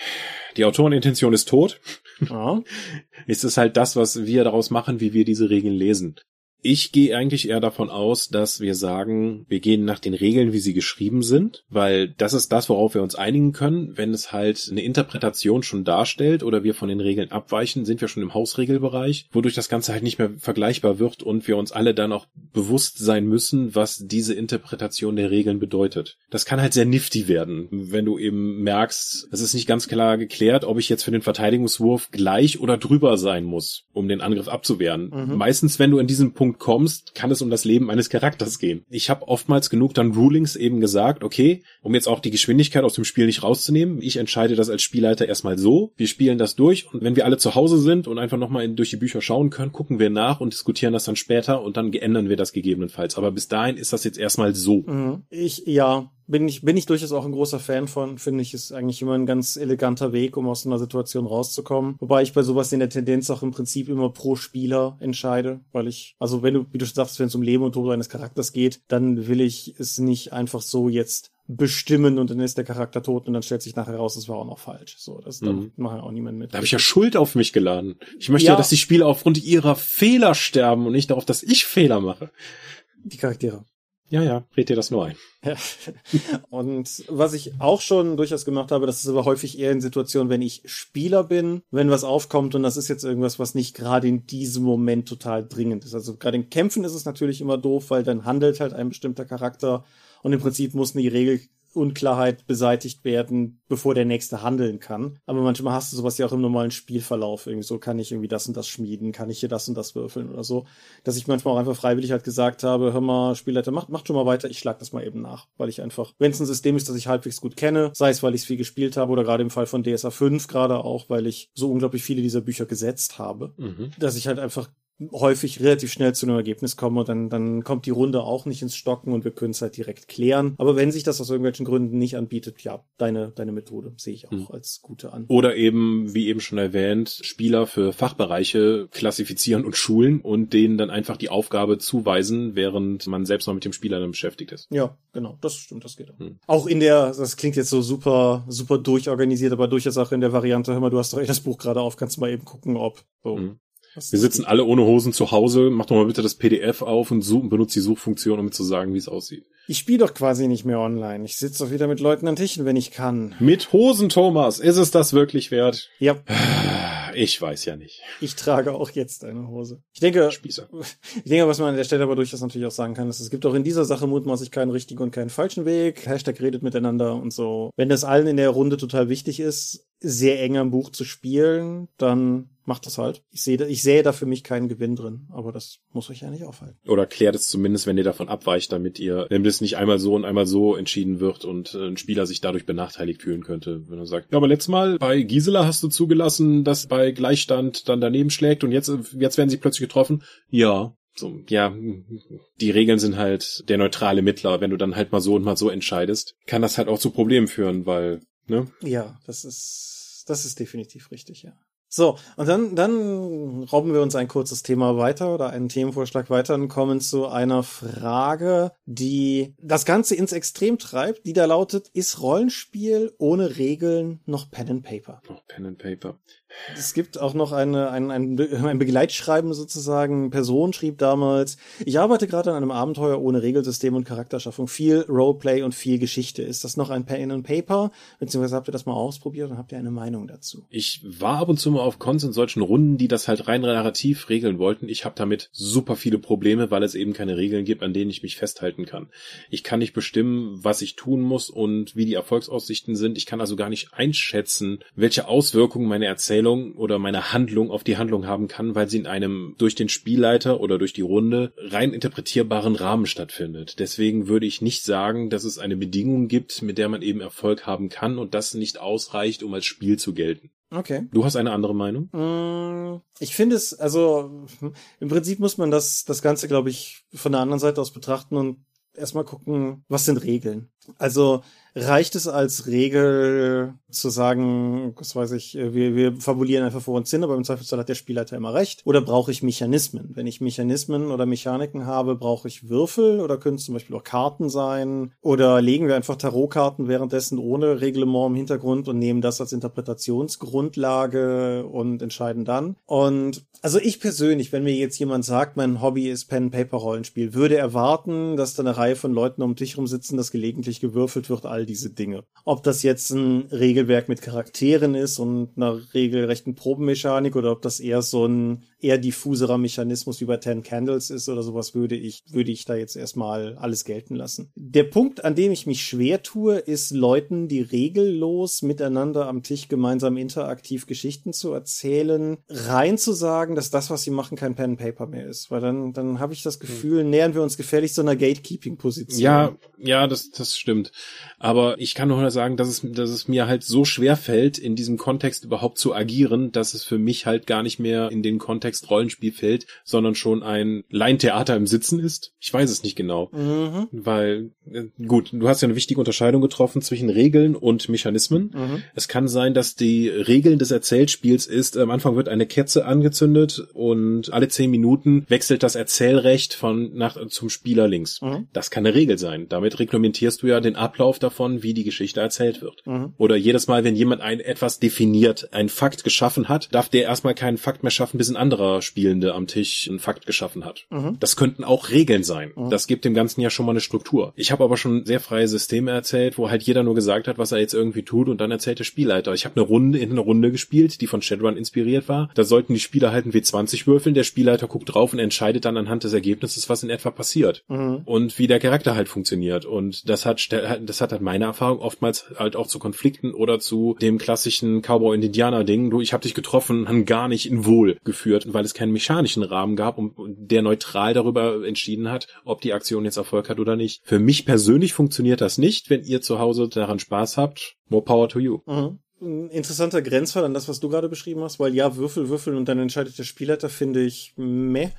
C: Die Autorenintention ist tot. Ja. es ist halt das, was wir daraus machen, wie wir diese Regeln lesen. Ich gehe eigentlich eher davon aus, dass wir sagen, wir gehen nach den Regeln, wie sie geschrieben sind, weil das ist das, worauf wir uns einigen können. Wenn es halt eine Interpretation schon darstellt oder wir von den Regeln abweichen, sind wir schon im Hausregelbereich, wodurch das Ganze halt nicht mehr vergleichbar wird und wir uns alle dann auch bewusst sein müssen, was diese Interpretation der Regeln bedeutet. Das kann halt sehr nifty werden, wenn du eben merkst, es ist nicht ganz klar geklärt, ob ich jetzt für den Verteidigungswurf gleich oder drüber sein muss, um den Angriff abzuwehren. Mhm. Meistens, wenn du in diesem Punkt Punkt kommst, kann es um das Leben eines Charakters gehen. Ich habe oftmals genug dann Rulings eben gesagt, okay, um jetzt auch die Geschwindigkeit aus dem Spiel nicht rauszunehmen, ich entscheide das als Spielleiter erstmal so, wir spielen das durch und wenn wir alle zu Hause sind und einfach nochmal durch die Bücher schauen können, gucken wir nach und diskutieren das dann später und dann ändern wir das gegebenenfalls. Aber bis dahin ist das jetzt erstmal so.
B: Mhm. Ich, ja, bin ich, bin ich durchaus auch ein großer Fan von. Finde ich, ist eigentlich immer ein ganz eleganter Weg, um aus einer Situation rauszukommen. Wobei ich bei sowas in der Tendenz auch im Prinzip immer pro Spieler entscheide, weil ich, also wenn du, wie du sagst, wenn es um Leben und Tod eines Charakters geht, dann will ich es nicht einfach so jetzt bestimmen und dann ist der Charakter tot und dann stellt sich nachher raus, es war auch noch falsch. So, das mhm. macht auch niemand mit.
C: Da habe ich ja Schuld auf mich geladen. Ich möchte ja. ja, dass die Spieler aufgrund ihrer Fehler sterben und nicht darauf, dass ich Fehler mache.
B: Die Charaktere.
C: Ja, ja, red dir das nur ein. Ja.
B: Und was ich auch schon durchaus gemacht habe, das ist aber häufig eher in Situationen, wenn ich Spieler bin, wenn was aufkommt und das ist jetzt irgendwas, was nicht gerade in diesem Moment total dringend ist. Also gerade in Kämpfen ist es natürlich immer doof, weil dann handelt halt ein bestimmter Charakter und im Prinzip muss eine Regel Unklarheit beseitigt werden, bevor der nächste handeln kann. Aber manchmal hast du sowas ja auch im normalen Spielverlauf. Irgendwie so kann ich irgendwie das und das schmieden, kann ich hier das und das würfeln oder so. Dass ich manchmal auch einfach freiwillig halt gesagt habe, hör mal, Spielleiter, macht, macht schon mal weiter, ich schlag das mal eben nach. Weil ich einfach, wenn es ein System ist, das ich halbwegs gut kenne, sei es, weil ich es viel gespielt habe oder gerade im Fall von DSA 5 gerade auch, weil ich so unglaublich viele dieser Bücher gesetzt habe, mhm. dass ich halt einfach häufig relativ schnell zu einem Ergebnis kommen und dann, dann kommt die Runde auch nicht ins Stocken und wir können es halt direkt klären. Aber wenn sich das aus irgendwelchen Gründen nicht anbietet, ja, deine, deine Methode sehe ich auch mhm. als gute an.
C: Oder eben, wie eben schon erwähnt, Spieler für Fachbereiche klassifizieren und schulen und denen dann einfach die Aufgabe zuweisen, während man selbst noch mit dem Spieler dann beschäftigt ist.
B: Ja, genau, das stimmt, das geht auch. Mhm. Auch in der, das klingt jetzt so super, super durchorganisiert, aber durchaus auch in der Variante, hör mal, du hast doch eh das Buch gerade auf, kannst du mal eben gucken, ob so. Mhm.
C: Wir sitzen alle ohne Hosen zu Hause. Mach doch mal bitte das PDF auf und such, benutzt die Suchfunktion, um mir zu sagen, wie es aussieht.
B: Ich spiele doch quasi nicht mehr online. Ich sitze doch wieder mit Leuten an Tischen, wenn ich kann.
C: Mit Hosen, Thomas. Ist es das wirklich wert?
B: Ja.
C: Ich weiß ja nicht.
B: Ich trage auch jetzt eine Hose. Ich denke, Spießer. ich denke, was man an der Stelle aber durchaus natürlich auch sagen kann, ist, es gibt auch in dieser Sache mutmaßlich keinen richtigen und keinen falschen Weg. Hashtag redet miteinander und so. Wenn das allen in der Runde total wichtig ist, sehr eng am Buch zu spielen, dann macht das halt. Ich sehe, ich sehe da für mich keinen Gewinn drin, aber das muss euch ja nicht aufhalten.
C: Oder klärt es zumindest, wenn ihr davon abweicht, damit ihr, wenn das nicht einmal so und einmal so entschieden wird und äh, ein Spieler sich dadurch benachteiligt fühlen könnte, wenn er sagt, ja, aber letztes Mal bei Gisela hast du zugelassen, dass bei Gleichstand dann daneben schlägt und jetzt, jetzt werden sie plötzlich getroffen. Ja, so, ja, die Regeln sind halt der neutrale Mittler. Wenn du dann halt mal so und mal so entscheidest, kann das halt auch zu Problemen führen, weil, ne?
B: Ja, das ist, das ist definitiv richtig, ja. So, und dann, dann robben wir uns ein kurzes Thema weiter oder einen Themenvorschlag weiter und kommen zu einer Frage, die das Ganze ins Extrem treibt, die da lautet, ist Rollenspiel ohne Regeln noch Pen and Paper?
C: Noch Pen and Paper.
B: Es gibt auch noch eine, ein, ein, ein Begleitschreiben sozusagen. Person schrieb damals, ich arbeite gerade an einem Abenteuer ohne Regelsystem und Charakterschaffung. Viel Roleplay und viel Geschichte. Ist das noch ein Pen and Paper? Beziehungsweise habt ihr das mal ausprobiert und habt ihr eine Meinung dazu?
C: Ich war ab und zu mal auf Cons in solchen Runden, die das halt rein narrativ regeln wollten. Ich habe damit super viele Probleme, weil es eben keine Regeln gibt, an denen ich mich festhalten kann. Ich kann nicht bestimmen, was ich tun muss und wie die Erfolgsaussichten sind. Ich kann also gar nicht einschätzen, welche Auswirkungen meine Erzählung oder meine Handlung auf die Handlung haben kann, weil sie in einem durch den Spielleiter oder durch die Runde rein interpretierbaren Rahmen stattfindet. Deswegen würde ich nicht sagen, dass es eine Bedingung gibt, mit der man eben Erfolg haben kann und das nicht ausreicht, um als Spiel zu gelten.
B: Okay.
C: Du hast eine andere Meinung?
B: Mm, ich finde es, also im Prinzip muss man das, das Ganze, glaube ich, von der anderen Seite aus betrachten und erstmal gucken, was sind Regeln. Also reicht es als Regel zu sagen, was weiß ich, wir, wir fabulieren einfach vor uns hin, aber im Zweifelsfall hat der Spielleiter immer recht? Oder brauche ich Mechanismen? Wenn ich Mechanismen oder Mechaniken habe, brauche ich Würfel oder können es zum Beispiel auch Karten sein? Oder legen wir einfach Tarotkarten währenddessen ohne Reglement im Hintergrund und nehmen das als Interpretationsgrundlage und entscheiden dann? Und also ich persönlich, wenn mir jetzt jemand sagt, mein Hobby ist Pen-Paper-Rollenspiel, würde erwarten, dass da eine Reihe von Leuten um den Tisch rumsitzen, dass gelegentlich gewürfelt wird, all diese Dinge. Ob das jetzt ein Regelwerk mit Charakteren ist und einer regelrechten Probenmechanik oder ob das eher so ein eher diffuserer Mechanismus wie bei Ten Candles ist oder sowas, würde ich, würde ich da jetzt erstmal alles gelten lassen. Der Punkt, an dem ich mich schwer tue, ist Leuten, die regellos miteinander am Tisch gemeinsam interaktiv Geschichten zu erzählen, rein zu sagen, dass das, was sie machen, kein Pen and Paper mehr ist. Weil dann, dann habe ich das Gefühl, nähern wir uns gefährlich so einer Gatekeeping-Position.
C: Ja, ja, das, das stimmt. Aber ich kann nur sagen, dass es, dass es mir halt so schwer fällt, in diesem Kontext überhaupt zu agieren, dass es für mich halt gar nicht mehr in den Kontext Rollenspiel fällt, sondern schon ein Laientheater im Sitzen ist. Ich weiß es nicht genau.
B: Mhm.
C: Weil, äh, gut, du hast ja eine wichtige Unterscheidung getroffen zwischen Regeln und Mechanismen.
B: Mhm.
C: Es kann sein, dass die Regeln des Erzählspiels ist, am Anfang wird eine Kerze angezündet und alle zehn Minuten wechselt das Erzählrecht von nach zum Spieler links.
B: Mhm.
C: Das kann eine Regel sein. Damit reglementierst du ja den Ablauf davon, wie die Geschichte erzählt wird.
B: Mhm.
C: Oder jedes Mal, wenn jemand ein etwas definiert, ein Fakt geschaffen hat, darf der erstmal keinen Fakt mehr schaffen, bis ein anderer Spielende am Tisch einen Fakt geschaffen hat.
B: Mhm.
C: Das könnten auch Regeln sein.
B: Mhm.
C: Das gibt dem Ganzen ja schon mal eine Struktur. Ich habe aber schon sehr freie Systeme erzählt, wo halt jeder nur gesagt hat, was er jetzt irgendwie tut und dann erzählt der Spielleiter. Ich habe eine Runde in eine Runde gespielt, die von Shadowrun inspiriert war. Da sollten die Spieler halt ein W20 würfeln, der Spielleiter guckt drauf und entscheidet dann anhand des Ergebnisses, was in etwa passiert
B: Mhm.
C: und wie der Charakter halt funktioniert. Und das hat, das hat halt meine Erfahrung oftmals halt auch zu Konflikten oder zu dem klassischen Cowboy- und Indianer-Ding. Du, ich habe dich getroffen, haben gar nicht in Wohl geführt, weil es keinen mechanischen Rahmen gab und der neutral darüber entschieden hat, ob die Aktion jetzt Erfolg hat oder nicht. Für mich persönlich funktioniert das nicht. Wenn ihr zu Hause daran Spaß habt, more power to you.
B: Mhm. Ein interessanter Grenzfall an das, was du gerade beschrieben hast, weil ja, Würfel, Würfeln und dann entscheidet der Spielleiter, finde ich meh.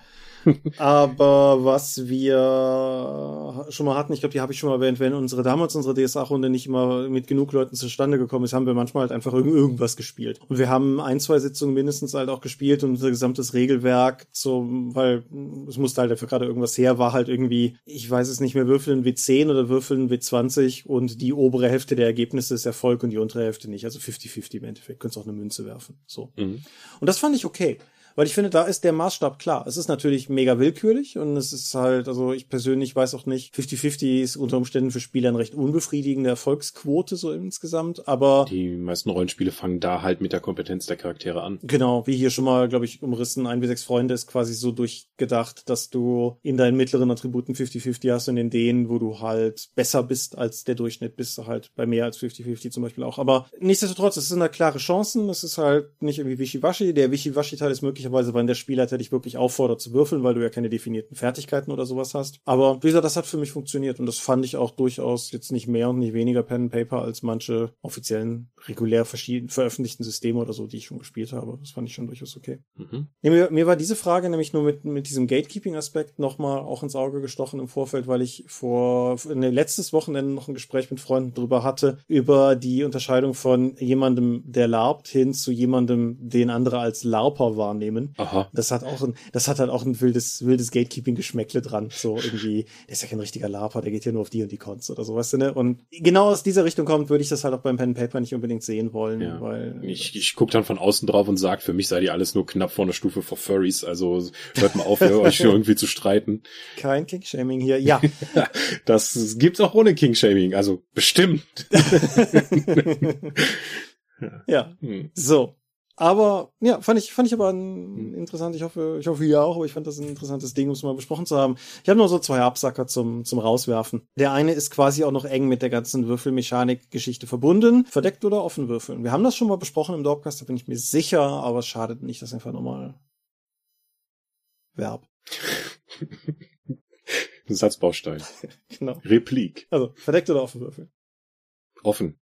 B: Aber was wir schon mal hatten, ich glaube, die habe ich schon mal erwähnt, wenn unsere damals unsere DSA-Runde nicht immer mit genug Leuten zustande gekommen ist, haben wir manchmal halt einfach irgend- irgendwas gespielt. Und wir haben ein, zwei Sitzungen mindestens halt auch gespielt und unser gesamtes Regelwerk zum, weil es musste halt dafür gerade irgendwas her, war halt irgendwie, ich weiß es nicht mehr, würfeln W10 oder würfeln W20 und die obere Hälfte der Ergebnisse ist Erfolg und die untere Hälfte nicht. Also 50-50 im Endeffekt. Könntest auch eine Münze werfen. So.
C: Mhm.
B: Und das fand ich okay. Weil ich finde, da ist der Maßstab klar. Es ist natürlich mega willkürlich und es ist halt, also ich persönlich weiß auch nicht, 50-50 ist unter Umständen für Spieler eine recht unbefriedigende Erfolgsquote so insgesamt, aber
C: Die meisten Rollenspiele fangen da halt mit der Kompetenz der Charaktere an.
B: Genau, wie hier schon mal, glaube ich, umrissen, ein bis sechs Freunde ist quasi so durchgedacht, dass du in deinen mittleren Attributen 50-50 hast und in denen, wo du halt besser bist als der Durchschnitt, bist du halt bei mehr als 50-50 zum Beispiel auch. Aber nichtsdestotrotz, es sind halt klare Chancen, es ist halt nicht irgendwie Wischiwaschi. Der Wischiwaschi-Teil ist möglicherweise möglicherweise, wann der Spielleiter dich wirklich auffordert zu würfeln, weil du ja keine definierten Fertigkeiten oder sowas hast. Aber wie gesagt, das hat für mich funktioniert und das fand ich auch durchaus jetzt nicht mehr und nicht weniger Pen and Paper als manche offiziellen, regulär veröffentlichten Systeme oder so, die ich schon gespielt habe. Das fand ich schon durchaus okay. Mhm. Nee, mir, mir war diese Frage nämlich nur mit, mit diesem Gatekeeping-Aspekt nochmal auch ins Auge gestochen im Vorfeld, weil ich vor ne, letztes Wochenende noch ein Gespräch mit Freunden drüber hatte, über die Unterscheidung von jemandem, der larpt, hin zu jemandem, den andere als Larper wahrnehmen. Aha. Das hat auch ein, das hat halt auch ein wildes, wildes Gatekeeping-Geschmäckle dran. So irgendwie, der ist ja kein richtiger Larper, der geht ja nur auf die und die Cons oder sowas, ne? Und genau aus dieser Richtung kommt, würde ich das halt auch beim Pen and Paper nicht unbedingt sehen wollen, ja. weil.
C: Ich, ich guck dann von außen drauf und sag, für mich seid ihr alles nur knapp vor einer Stufe vor Furries, also hört mal auf, euch irgendwie zu streiten.
B: Kein King-Shaming hier, ja.
C: das gibt's auch ohne King-Shaming, also bestimmt.
B: ja, hm. so. Aber ja, fand ich, fand ich aber ein, hm. interessant. Ich hoffe, ich hoffe ihr auch, aber ich fand das ein interessantes Ding, um es mal besprochen zu haben. Ich habe nur so zwei Absacker zum, zum Rauswerfen. Der eine ist quasi auch noch eng mit der ganzen Würfelmechanik-Geschichte verbunden. Verdeckt oder offen würfeln. Wir haben das schon mal besprochen im Dorpcast, da bin ich mir sicher, aber es schadet nicht, das einfach nochmal Verb.
C: Satzbaustein.
B: genau.
C: Replik.
B: Also, verdeckt oder offen würfeln?
C: Offen.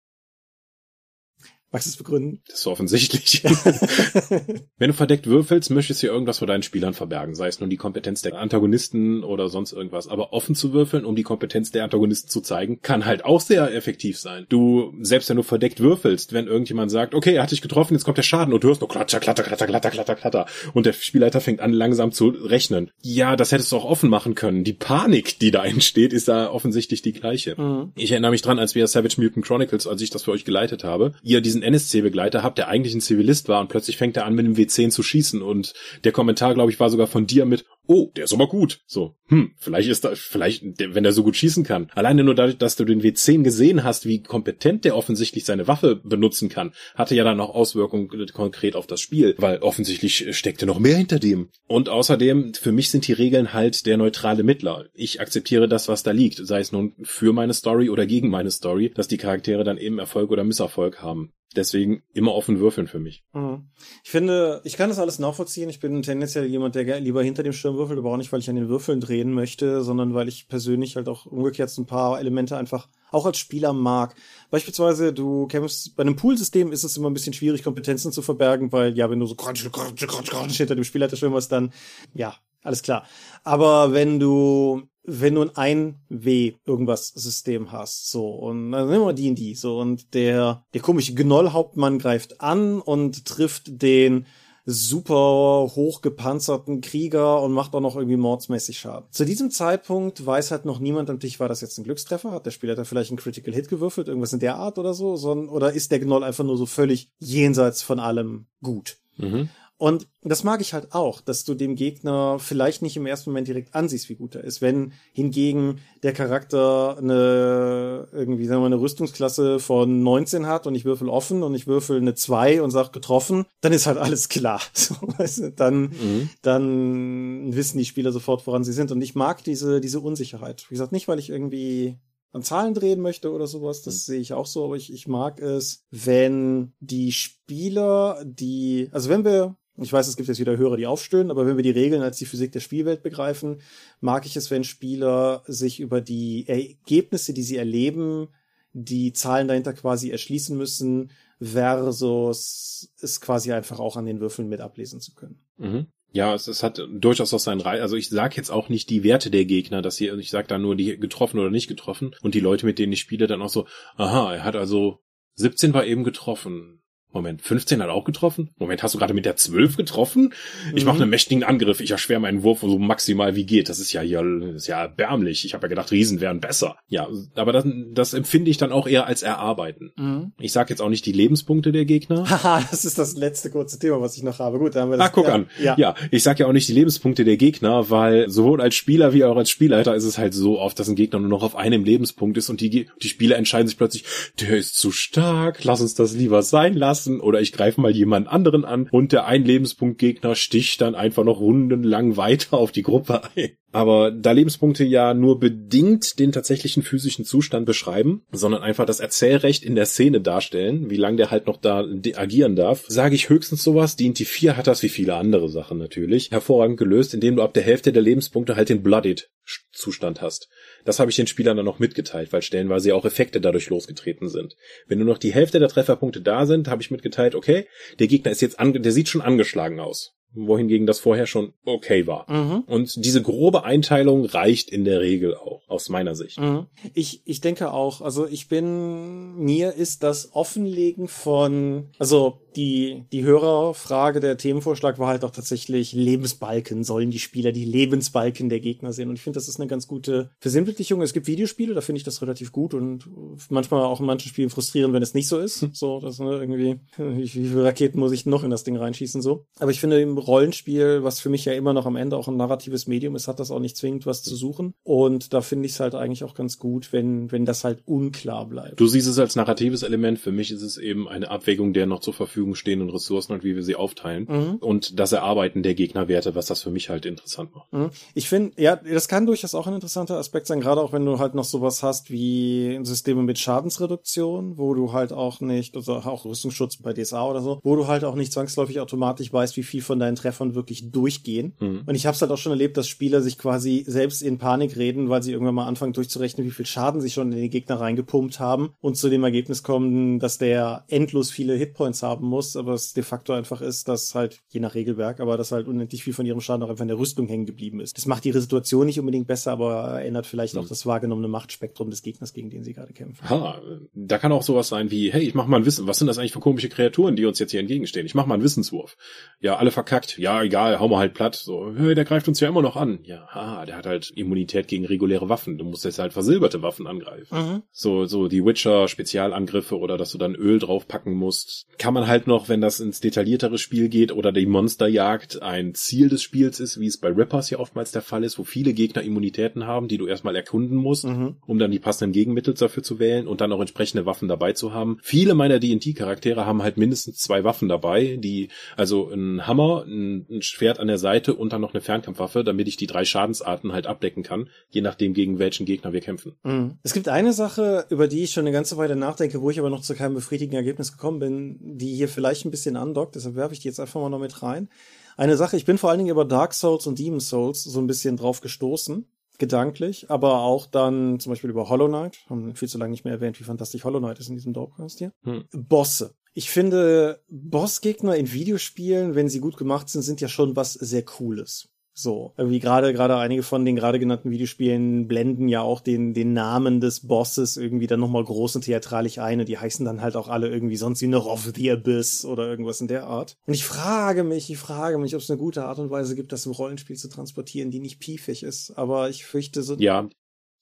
B: Magst du es begründen?
C: Das ist so offensichtlich. Wenn du verdeckt würfelst, möchtest du ja irgendwas vor deinen Spielern verbergen. Sei es nun die Kompetenz der Antagonisten oder sonst irgendwas. Aber offen zu würfeln, um die Kompetenz der Antagonisten zu zeigen, kann halt auch sehr effektiv sein. Du, selbst wenn du verdeckt würfelst, wenn irgendjemand sagt, okay, er hat dich getroffen, jetzt kommt der Schaden und du hörst nur klatter, klatter, klatter, klatter, klatter, klatter. Und der Spielleiter fängt an, langsam zu rechnen. Ja, das hättest du auch offen machen können. Die Panik, die da entsteht, ist da offensichtlich die gleiche. Mhm. Ich erinnere mich dran, als wir Savage Mutant Chronicles, als ich das für euch geleitet habe, ihr diesen diesen NSC-Begleiter habt, der eigentlich ein Zivilist war und plötzlich fängt er an mit dem W10 zu schießen und der Kommentar, glaube ich, war sogar von dir mit, oh, der ist aber gut. So, hm, vielleicht ist da, vielleicht, wenn der so gut schießen kann. Alleine nur dadurch, dass du den W10 gesehen hast, wie kompetent der offensichtlich seine Waffe benutzen kann, hatte ja dann auch Auswirkungen konkret auf das Spiel, weil offensichtlich steckte noch mehr hinter dem. Und außerdem, für mich sind die Regeln halt der neutrale Mittler. Ich akzeptiere das, was da liegt, sei es nun für meine Story oder gegen meine Story, dass die Charaktere dann eben Erfolg oder Misserfolg haben. Deswegen immer offen würfeln für mich.
B: Mhm. Ich finde, ich kann das alles nachvollziehen. Ich bin tendenziell jemand, der lieber hinter dem Schirm würfelt, aber auch nicht, weil ich an den Würfeln drehen möchte, sondern weil ich persönlich halt auch umgekehrt ein paar Elemente einfach auch als Spieler mag. Beispielsweise, du kämpfst, bei einem Poolsystem ist es immer ein bisschen schwierig, Kompetenzen zu verbergen, weil, ja, wenn du so crunch, crunch, crunch, crunch hinter dem Spielleiter schwimmerst, dann, ja, alles klar. Aber wenn du wenn du ein W irgendwas System hast, so und dann nehmen wir die in die so und der der komische Gnollhauptmann greift an und trifft den super hochgepanzerten Krieger und macht auch noch irgendwie mordsmäßig Schaden. Zu diesem Zeitpunkt weiß halt noch niemand am Tisch, war das jetzt ein Glückstreffer? Hat der Spieler da vielleicht einen Critical Hit gewürfelt? Irgendwas in der Art oder so? Sondern, oder ist der Gnoll einfach nur so völlig jenseits von allem gut? Mhm. Und das mag ich halt auch, dass du dem Gegner vielleicht nicht im ersten Moment direkt ansiehst, wie gut er ist. Wenn hingegen der Charakter eine, irgendwie, sagen wir mal, eine Rüstungsklasse von 19 hat und ich würfel offen und ich würfel eine 2 und sag getroffen, dann ist halt alles klar. So, weißt du, dann, mhm. dann wissen die Spieler sofort, woran sie sind. Und ich mag diese, diese Unsicherheit. Wie gesagt, nicht, weil ich irgendwie an Zahlen drehen möchte oder sowas, das mhm. sehe ich auch so, aber ich, ich mag es, wenn die Spieler, die, also wenn wir ich weiß, es gibt jetzt wieder Hörer, die aufstöhnen, aber wenn wir die Regeln als die Physik der Spielwelt begreifen, mag ich es, wenn Spieler sich über die Ergebnisse, die sie erleben, die Zahlen dahinter quasi erschließen müssen, versus es quasi einfach auch an den Würfeln mit ablesen zu können.
C: Mhm. Ja, es, es hat durchaus auch seinen Reiz. Also ich sage jetzt auch nicht die Werte der Gegner, dass sie, also ich sage da nur die getroffen oder nicht getroffen und die Leute, mit denen ich spiele, dann auch so, aha, er hat also 17 war eben getroffen, Moment, 15 hat auch getroffen? Moment, hast du gerade mit der 12 getroffen? Ich mhm. mache einen mächtigen Angriff. Ich erschwere meinen Wurf so maximal wie geht. Das ist ja hier ist ja erbärmlich. Ich habe ja gedacht, Riesen wären besser. Ja, aber das, das empfinde ich dann auch eher als Erarbeiten. Mhm. Ich sage jetzt auch nicht die Lebenspunkte der Gegner.
B: Haha, das ist das letzte kurze Thema, was ich noch habe. Gut, dann haben wir
C: das. Ach, guck ja, an. Ja. ja, ich sage ja auch nicht die Lebenspunkte der Gegner, weil sowohl als Spieler wie auch als Spielleiter ist es halt so oft, dass ein Gegner nur noch auf einem Lebenspunkt ist und die, die Spieler entscheiden sich plötzlich, der ist zu stark, lass uns das lieber sein lassen oder ich greife mal jemand anderen an und der ein Lebenspunkt Gegner sticht dann einfach noch rundenlang weiter auf die Gruppe ein. Aber da Lebenspunkte ja nur bedingt den tatsächlichen physischen Zustand beschreiben, sondern einfach das Erzählrecht in der Szene darstellen, wie lange der halt noch da agieren darf, sage ich höchstens sowas. D&T 4 hat das wie viele andere Sachen natürlich hervorragend gelöst, indem du ab der Hälfte der Lebenspunkte halt den Blooded Zustand hast. Das habe ich den Spielern dann noch mitgeteilt, weil stellenweise ja auch Effekte dadurch losgetreten sind. Wenn nur noch die Hälfte der Trefferpunkte da sind, habe ich mitgeteilt, okay, der Gegner ist jetzt ange der sieht schon angeschlagen aus wohingegen das vorher schon okay war. Mhm. Und diese grobe Einteilung reicht in der Regel auch, aus meiner Sicht.
B: Mhm. Ich, ich denke auch, also ich bin, mir ist das Offenlegen von, also die, die Hörerfrage, der Themenvorschlag war halt auch tatsächlich Lebensbalken. Sollen die Spieler die Lebensbalken der Gegner sehen? Und ich finde, das ist eine ganz gute Versinnbildlichung. Es gibt Videospiele, da finde ich das relativ gut und manchmal auch in manchen Spielen frustrierend, wenn es nicht so ist. Hm. So, das ne, irgendwie, wie, wie viele Raketen muss ich noch in das Ding reinschießen, so. Aber ich finde, im Rollenspiel, was für mich ja immer noch am Ende auch ein narratives Medium ist, hat das auch nicht zwingend was zu suchen. Und da finde ich es halt eigentlich auch ganz gut, wenn, wenn das halt unklar bleibt.
C: Du siehst es als narratives Element. Für mich ist es eben eine Abwägung der noch zur Verfügung Verfügung stehenden Ressourcen und wie wir sie aufteilen mhm. und das Erarbeiten der Gegnerwerte, was das für mich halt interessant macht.
B: Mhm. Ich finde, ja, das kann durchaus auch ein interessanter Aspekt sein, gerade auch wenn du halt noch sowas hast wie Systeme mit Schadensreduktion, wo du halt auch nicht, also auch Rüstungsschutz bei DSA oder so, wo du halt auch nicht zwangsläufig automatisch weißt, wie viel von deinen Treffern wirklich durchgehen. Mhm. Und ich habe es halt auch schon erlebt, dass Spieler sich quasi selbst in Panik reden, weil sie irgendwann mal anfangen durchzurechnen, wie viel Schaden sie schon in die Gegner reingepumpt haben und zu dem Ergebnis kommen, dass der endlos viele Hitpoints haben muss, aber es de facto einfach ist, dass halt, je nach Regelwerk, aber dass halt unendlich viel von ihrem Schaden auch einfach in der Rüstung hängen geblieben ist. Das macht ihre Situation nicht unbedingt besser, aber ändert vielleicht mhm. auch das wahrgenommene Machtspektrum des Gegners, gegen den sie gerade kämpfen.
C: Ha, da kann auch sowas sein wie, hey, ich mach mal ein Wissen, was sind das eigentlich für komische Kreaturen, die uns jetzt hier entgegenstehen? Ich mach mal einen Wissenswurf. Ja, alle verkackt. Ja, egal, hau mal halt platt. So, hey, der greift uns ja immer noch an. Ja, ha, der hat halt Immunität gegen reguläre Waffen. Du musst jetzt halt versilberte Waffen angreifen. Mhm. So, so die Witcher Spezialangriffe oder dass du dann Öl draufpacken musst. Kann man halt halt noch, wenn das ins detailliertere Spiel geht oder die Monsterjagd ein Ziel des Spiels ist, wie es bei Rippers ja oftmals der Fall ist, wo viele Gegner Immunitäten haben, die du erstmal erkunden musst, mhm. um dann die passenden Gegenmittel dafür zu wählen und dann auch entsprechende Waffen dabei zu haben. Viele meiner D&D-Charaktere haben halt mindestens zwei Waffen dabei, die, also ein Hammer, ein, ein Schwert an der Seite und dann noch eine Fernkampfwaffe, damit ich die drei Schadensarten halt abdecken kann, je nachdem gegen welchen Gegner wir kämpfen.
B: Mhm. Es gibt eine Sache, über die ich schon eine ganze Weile nachdenke, wo ich aber noch zu keinem befriedigenden Ergebnis gekommen bin, die hier vielleicht ein bisschen andockt, deshalb werfe ich die jetzt einfach mal noch mit rein. Eine Sache, ich bin vor allen Dingen über Dark Souls und Demon Souls so ein bisschen drauf gestoßen, gedanklich, aber auch dann zum Beispiel über Hollow Knight, haben viel zu lange nicht mehr erwähnt, wie fantastisch Hollow Knight ist in diesem Dorpcast hier. Hm. Bosse. Ich finde, Bossgegner in Videospielen, wenn sie gut gemacht sind, sind ja schon was sehr Cooles. So, wie gerade gerade einige von den gerade genannten Videospielen blenden ja auch den den Namen des Bosses irgendwie dann nochmal groß und theatralisch ein und die heißen dann halt auch alle irgendwie sonst wie eine of the Abyss oder irgendwas in der Art. Und ich frage mich, ich frage mich, ob es eine gute Art und Weise gibt, das im Rollenspiel zu transportieren, die nicht piefig ist. Aber ich fürchte so.
C: Ja.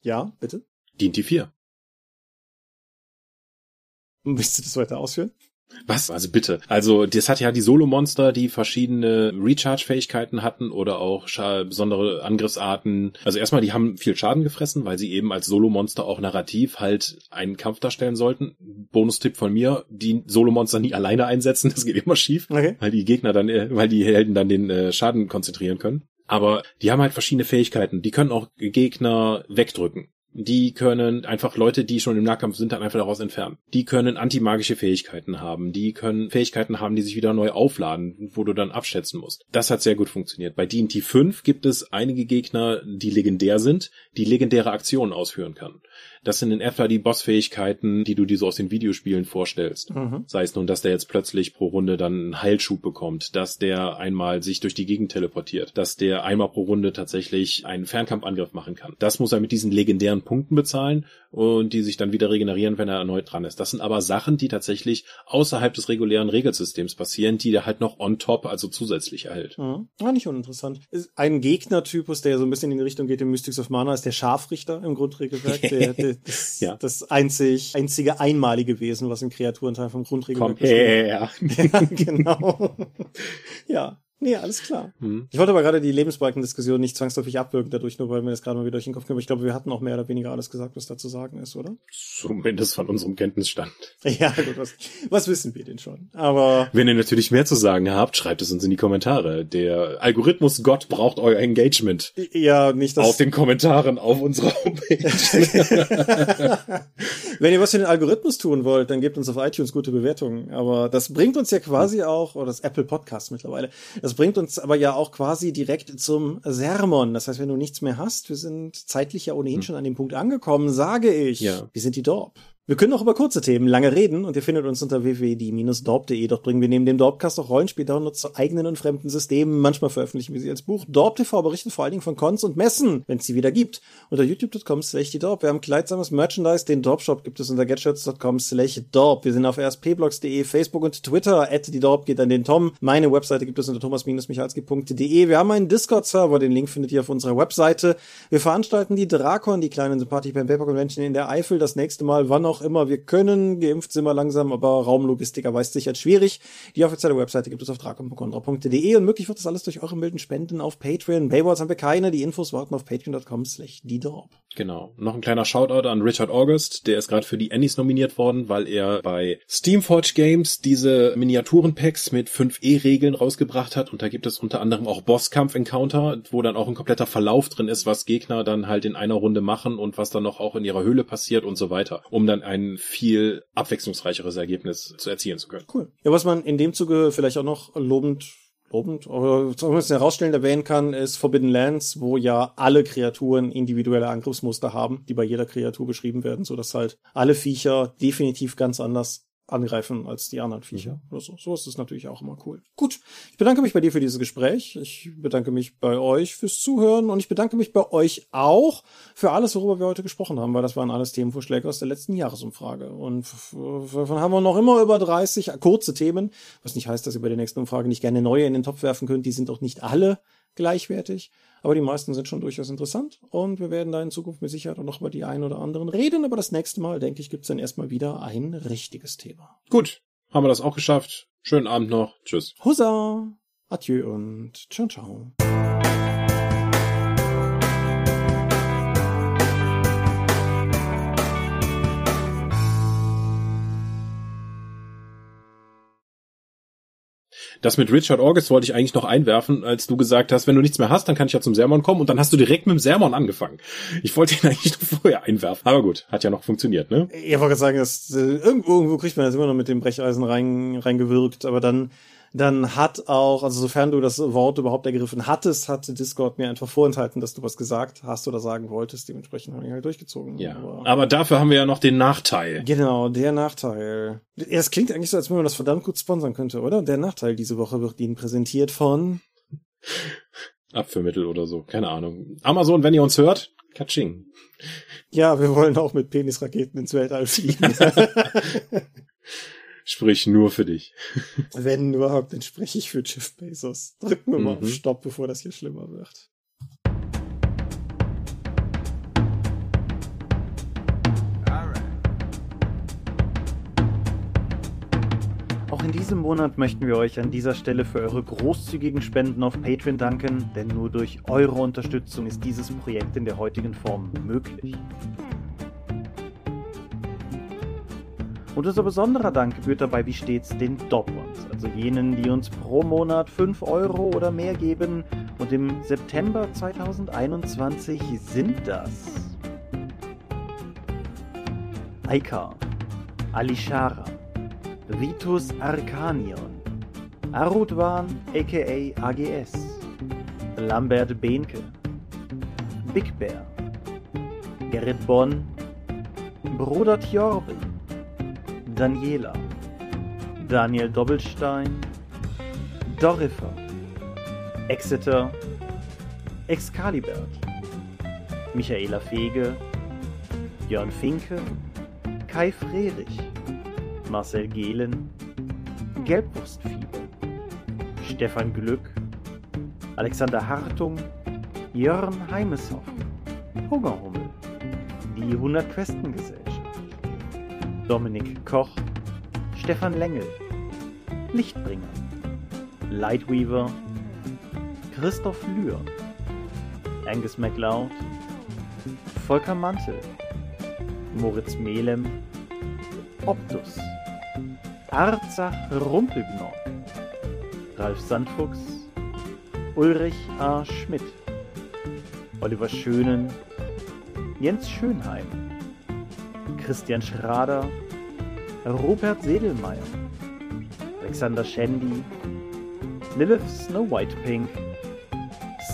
B: Ja, bitte.
C: Dient die vier.
B: Möchtest du das weiter ausführen?
C: Was? Also bitte. Also das hat ja die Solo-Monster, die verschiedene Recharge-Fähigkeiten hatten oder auch besondere Angriffsarten. Also erstmal, die haben viel Schaden gefressen, weil sie eben als Solo-Monster auch narrativ halt einen Kampf darstellen sollten. Bonustipp von mir, die Solo-Monster nie alleine einsetzen, das geht immer schief, okay. weil die Gegner dann, äh, weil die Helden dann den äh, Schaden konzentrieren können. Aber die haben halt verschiedene Fähigkeiten. Die können auch Gegner wegdrücken die können einfach Leute, die schon im Nahkampf sind, dann einfach daraus entfernen. Die können antimagische Fähigkeiten haben. Die können Fähigkeiten haben, die sich wieder neu aufladen, wo du dann abschätzen musst. Das hat sehr gut funktioniert. Bei D&T 5 gibt es einige Gegner, die legendär sind, die legendäre Aktionen ausführen können. Das sind in etwa die Bossfähigkeiten, die du dir so aus den Videospielen vorstellst. Mhm. Sei es nun, dass der jetzt plötzlich pro Runde dann einen Heilschub bekommt, dass der einmal sich durch die Gegend teleportiert, dass der einmal pro Runde tatsächlich einen Fernkampfangriff machen kann. Das muss er mit diesen legendären Punkten bezahlen und die sich dann wieder regenerieren, wenn er erneut dran ist. Das sind aber Sachen, die tatsächlich außerhalb des regulären Regelsystems passieren, die der halt noch on top, also zusätzlich erhält.
B: Mhm. Ja, nicht uninteressant. Ein Gegnertypus, der so ein bisschen in die Richtung geht im Mystics of Mana, ist der Scharfrichter im Grundregelwerk, der, das, ja. das einzig, einzige einmalige Wesen, was im Kreaturenteil vom Grundregelwerk
C: Komm her.
B: ja, genau. ja. Nee, alles klar. Hm. Ich wollte aber gerade die Lebensbalkendiskussion nicht zwangsläufig abwürgen, dadurch nur, weil mir das gerade mal wieder durch den Kopf kam. Ich glaube, wir hatten auch mehr oder weniger alles gesagt, was da zu sagen ist, oder?
C: Zumindest von unserem Kenntnisstand.
B: Ja, gut, was, was wissen wir denn schon? Aber.
C: Wenn ihr natürlich mehr zu sagen habt, schreibt es uns in die Kommentare. Der Algorithmus Gott braucht euer Engagement.
B: Ja, nicht
C: das. Auf den Kommentaren auf unserer Homepage.
B: Wenn ihr was für den Algorithmus tun wollt, dann gebt uns auf iTunes gute Bewertungen. Aber das bringt uns ja quasi auch, oder das Apple Podcast mittlerweile, das bringt uns aber ja auch quasi direkt zum Sermon. Das heißt, wenn du nichts mehr hast, wir sind zeitlich ja ohnehin hm. schon an dem Punkt angekommen, sage ich, ja. wir sind die Dorp. Wir können auch über kurze Themen lange reden und ihr findet uns unter www.die-dorp.de. Dort bringen wir neben dem Dorpcast auch Rollenspiel-Downloads zu eigenen und fremden Systemen. Manchmal veröffentlichen wir sie als Buch. Dorp TV berichtet vor allen Dingen von Cons und Messen, wenn es sie wieder gibt. Unter youtube.com slash die Dorp. Wir haben kleidsames Merchandise. Den Dorp-Shop gibt es unter getshirts.com slash Dorp. Wir sind auf rspblogs.de, Facebook und Twitter. At die Dorp geht an den Tom. Meine Webseite gibt es unter thomas-michalski.de. Wir haben einen Discord-Server. Den Link findet ihr auf unserer Webseite. Wir veranstalten die Drakon, die kleinen Sympathie beim Paper Convention in der Eifel. Das nächste Mal, wann auch auch immer wir können. Geimpft sind wir langsam, aber Raumlogistik erweist sich als schwierig. Die offizielle Webseite gibt es auf drakonpokondra.de und möglich wird das alles durch eure milden Spenden auf Patreon. Paywalls haben wir keine. Die Infos warten auf patreon.com slash
C: Genau. Noch ein kleiner Shoutout an Richard August. Der ist gerade für die Annies nominiert worden, weil er bei Steamforge Games diese Miniaturenpacks mit 5E-Regeln rausgebracht hat. Und da gibt es unter anderem auch Bosskampf-Encounter, wo dann auch ein kompletter Verlauf drin ist, was Gegner dann halt in einer Runde machen und was dann noch auch in ihrer Höhle passiert und so weiter, um dann ein viel abwechslungsreicheres Ergebnis zu erzielen zu können.
B: Cool. Ja, was man in dem Zuge vielleicht auch noch lobend lobend oder zumindest herausstellend erwähnen kann, ist Forbidden Lands, wo ja alle Kreaturen individuelle Angriffsmuster haben, die bei jeder Kreatur beschrieben werden, so halt alle Viecher definitiv ganz anders angreifen als die anderen Viecher. Mhm. Oder so. so ist es natürlich auch immer cool. Gut, ich bedanke mich bei dir für dieses Gespräch. Ich bedanke mich bei euch fürs Zuhören und ich bedanke mich bei euch auch für alles, worüber wir heute gesprochen haben, weil das waren alles Themenvorschläge aus der letzten Jahresumfrage. Und davon haben wir noch immer über 30 kurze Themen, was nicht heißt, dass ihr bei der nächsten Umfrage nicht gerne neue in den Topf werfen könnt. Die sind auch nicht alle gleichwertig. Aber die meisten sind schon durchaus interessant und wir werden da in Zukunft mit Sicherheit auch noch über die einen oder anderen reden. Aber das nächste Mal, denke ich, gibt's dann erstmal wieder ein richtiges Thema.
C: Gut, haben wir das auch geschafft. Schönen Abend noch. Tschüss.
B: Hussa, adieu und ciao, ciao.
C: Das mit Richard August wollte ich eigentlich noch einwerfen, als du gesagt hast, wenn du nichts mehr hast, dann kann ich ja zum Sermon kommen und dann hast du direkt mit dem Sermon angefangen. Ich wollte ihn eigentlich nur vorher einwerfen. Aber gut, hat ja noch funktioniert, ne?
B: Ich wollte sagen, dass, äh, irgendwo, irgendwo kriegt man das immer noch mit dem Brecheisen rein, reingewirkt, aber dann dann hat auch, also sofern du das Wort überhaupt ergriffen hattest, hatte Discord mir einfach vorenthalten, dass du was gesagt hast oder sagen wolltest. Dementsprechend habe ich halt durchgezogen.
C: Ja. Aber, aber dafür haben wir ja noch den Nachteil.
B: Genau, der Nachteil. Es klingt eigentlich so, als wenn man das verdammt gut sponsern könnte, oder? Der Nachteil diese Woche wird Ihnen präsentiert von
C: Abführmittel oder so, keine Ahnung. Amazon, wenn ihr uns hört, Katsching.
B: Ja, wir wollen auch mit Penisraketen ins Weltall fliegen.
C: Sprich nur für dich.
B: Wenn überhaupt, dann spreche ich für Jeff Bezos. Drücken wir mhm. mal auf mhm. Stopp, bevor das hier schlimmer wird. Auch in diesem Monat möchten wir euch an dieser Stelle für eure großzügigen Spenden auf Patreon danken, denn nur durch eure Unterstützung ist dieses Projekt in der heutigen Form möglich. Und unser besonderer Dank gebührt dabei wie stets den Dot-Ones, also jenen, die uns pro Monat 5 Euro oder mehr geben. Und im September 2021 sind das Aika, Alishara, Vitus Arcanion, Arudwan aka AGS, Lambert Behnke, Big Bear, Gerrit Bonn, Bruder Tjorben, Daniela, Daniel Doppelstein, Dorifer, Exeter, Excalibert, Michaela Fege, Jörn Finke, Kai Frerich, Marcel Gehlen, Gelbwurstfieber, Stefan Glück, Alexander Hartung, Jörn Heimeshoff, Hungerhummel, die 100 Questen Gesellschaft. Dominik Koch, Stefan Lengel, Lichtbringer, Lightweaver, Christoph Lühr, Angus MacLeod, Volker Mantel, Moritz Melem, Optus, Arzach Rumpelgnork, Ralf Sandfuchs, Ulrich A. Schmidt, Oliver Schönen, Jens Schönheim, Christian Schrader, Robert Sedelmeier, Alexander Schendi, Lilith Snow White Pink,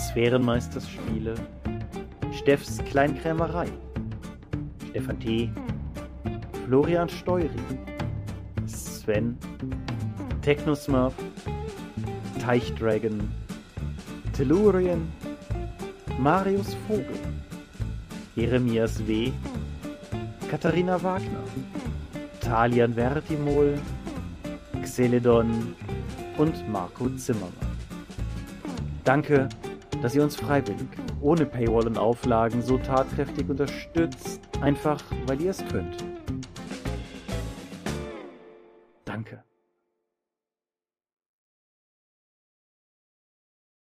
B: Sphärenmeisterspiele, Steffs Kleinkrämerei, Stefan T., Florian Steury, Sven, Technosmurf, Teichdragon, Tellurien, Marius Vogel, Jeremias W., Katharina Wagner, Talian Vertimol, Xeledon und Marco Zimmermann. Danke, dass ihr uns freiwillig, ohne Paywall und Auflagen so tatkräftig unterstützt, einfach weil ihr es könnt.